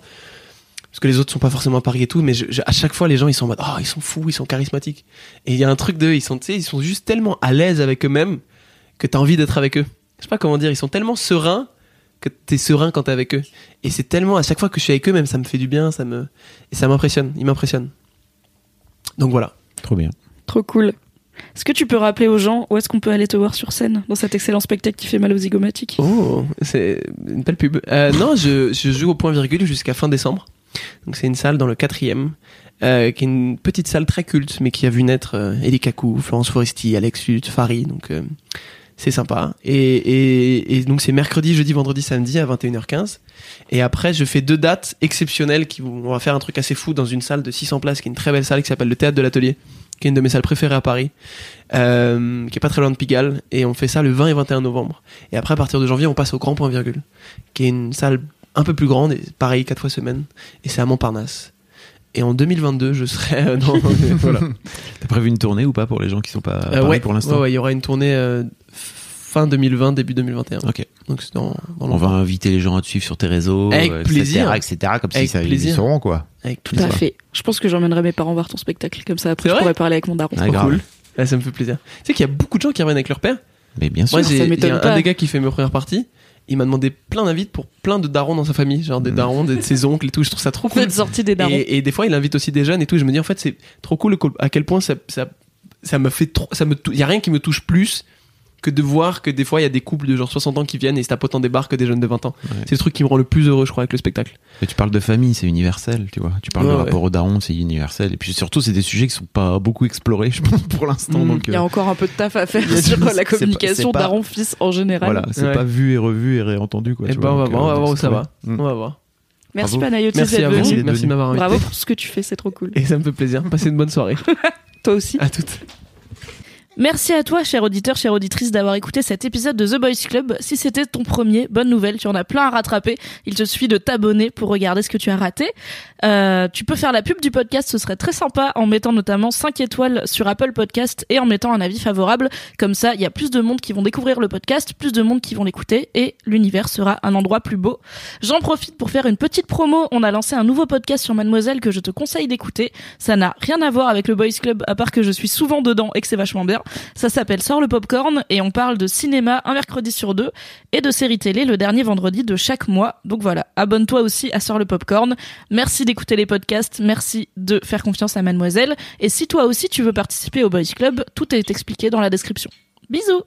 parce que les autres sont pas forcément à Paris et tout, mais à chaque fois les gens ils sont en mode oh ils sont fous, ils sont charismatiques. Et il y a un truc de, ils sont, tu sais, ils sont juste tellement à l'aise avec eux-mêmes que t'as envie d'être avec eux. Je sais pas comment dire, ils sont tellement sereins que t'es serein quand t'es avec eux. Et c'est tellement à chaque fois que je suis avec eux, même ça me fait du bien, ça me et ça m'impressionne, ils m'impressionnent. Donc voilà. Trop bien. Trop cool. Est-ce que tu peux rappeler aux gens où est-ce qu'on peut aller te voir sur scène dans cet excellent spectacle qui fait mal aux zygomatiques? Oh, c'est une belle pub. Euh, non, je, je joue au point virgule jusqu'à fin décembre. Donc c'est une salle dans le quatrième, euh, qui est une petite salle très culte, mais qui a vu naître euh, Elie Kakou, Florence Foresti, Alex Luth, Fari. Donc euh, c'est sympa. Et, et, donc c'est mercredi, jeudi, vendredi, samedi à 21h15. Et après, je fais deux dates exceptionnelles qui vont, on va faire un truc assez fou dans une salle de 600 places, qui est une très belle salle qui s'appelle le Théâtre de l'Atelier, qui est une de mes salles préférées à Paris, euh, qui est pas très loin de Pigalle. Et on fait ça le 20 et 21 novembre. Et après, à partir de janvier, on passe au Grand Point Virgule, qui est une salle un peu plus grande, et pareil, quatre fois semaine. Et c'est à Montparnasse. Et en 2022, je serai euh, dans, [laughs] voilà. T'as prévu une tournée ou pas pour les gens qui sont pas à Euh, Paris ouais, pour l'instant ouais, ouais, il y aura une tournée euh, fin 2020, début 2021. Ok. Donc c'est dans, dans On va inviter les gens à te suivre sur tes réseaux, Avec euh, plaisir. etc., etc., comme Avec si ça, ils plaisir. seront, quoi. Avec Tout plaisir. à fait. Je pense que j'emmènerai mes parents voir ton spectacle. Comme ça, après, je pourrais parler avec mon daron. Ah, cool. Ça me fait plaisir. Tu sais qu'il y a beaucoup de gens qui reviennent avec leur père. Mais bien sûr. Moi, ça m'étonne a un pas. des gars qui fait mes premières parties. Il m'a demandé plein d'invites pour plein de darons dans sa famille, genre des Mhm. darons, des, de ses oncles et tout. Je trouve ça trop cool. des darons. Et, et des fois, il invite aussi des jeunes et tout. Je me dis en fait, c'est trop cool co- à quel point ça, ça, ça me fait trop. Ça me, il y a rien qui me touche plus que de voir que des fois il y a des couples de genre 60 ans qui viennent et se tapent autant des barres que des jeunes de 20 ans. Ouais. C'est le truc qui me rend le plus heureux, je crois, avec le spectacle. Mais tu parles de famille, c'est universel, tu vois. Tu parles Ouais, de ouais. rapport au daron, c'est universel. Et puis surtout, c'est des sujets qui sont pas beaucoup explorés, je pense, pour l'instant. Mm. donc, Il y a euh, encore un peu de taf à faire sur la communication daron-fils en général. voilà, c'est Ouais. pas vu et revu et réentendu, quoi. et tu ben, on va donc, voir, on va euh, voir où ça va. On va voir. Merci Bravo. Panayotis Merci d'être à vous. Merci de m'avoir invité. Bravo pour ce que tu fais, c'est trop cool. Et ça me fait plaisir. Passez une bonne soirée. [laughs] Toi aussi. à toutes. Merci à toi, cher auditeur, chère auditrice, d'avoir écouté cet épisode de The Boys Club. Si c'était ton premier, bonne nouvelle, tu en as plein à rattraper. Il te suffit de t'abonner pour regarder ce que tu as raté. Euh, tu peux faire la pub du podcast, ce serait très sympa, en mettant notamment 5 étoiles sur Apple Podcast et en mettant un avis favorable. Comme ça, il y a plus de monde qui vont découvrir le podcast, plus de monde qui vont l'écouter et l'univers sera un endroit plus beau. J'en profite pour faire une petite promo. On a lancé un nouveau podcast sur Mademoiselle que je te conseille d'écouter. Ça n'a rien à voir avec le Boys Club, à part que je suis souvent dedans et que c'est vachement bien. Ça s'appelle Sors le Popcorn et on parle de cinéma un mercredi sur deux et de séries télé le dernier vendredi de chaque mois. Donc voilà, abonne-toi aussi à Sors le Popcorn. Merci d'écouter les podcasts, merci de faire confiance à Mademoiselle. Et si toi aussi tu veux participer au Boys Club, tout est expliqué dans la description. Bisous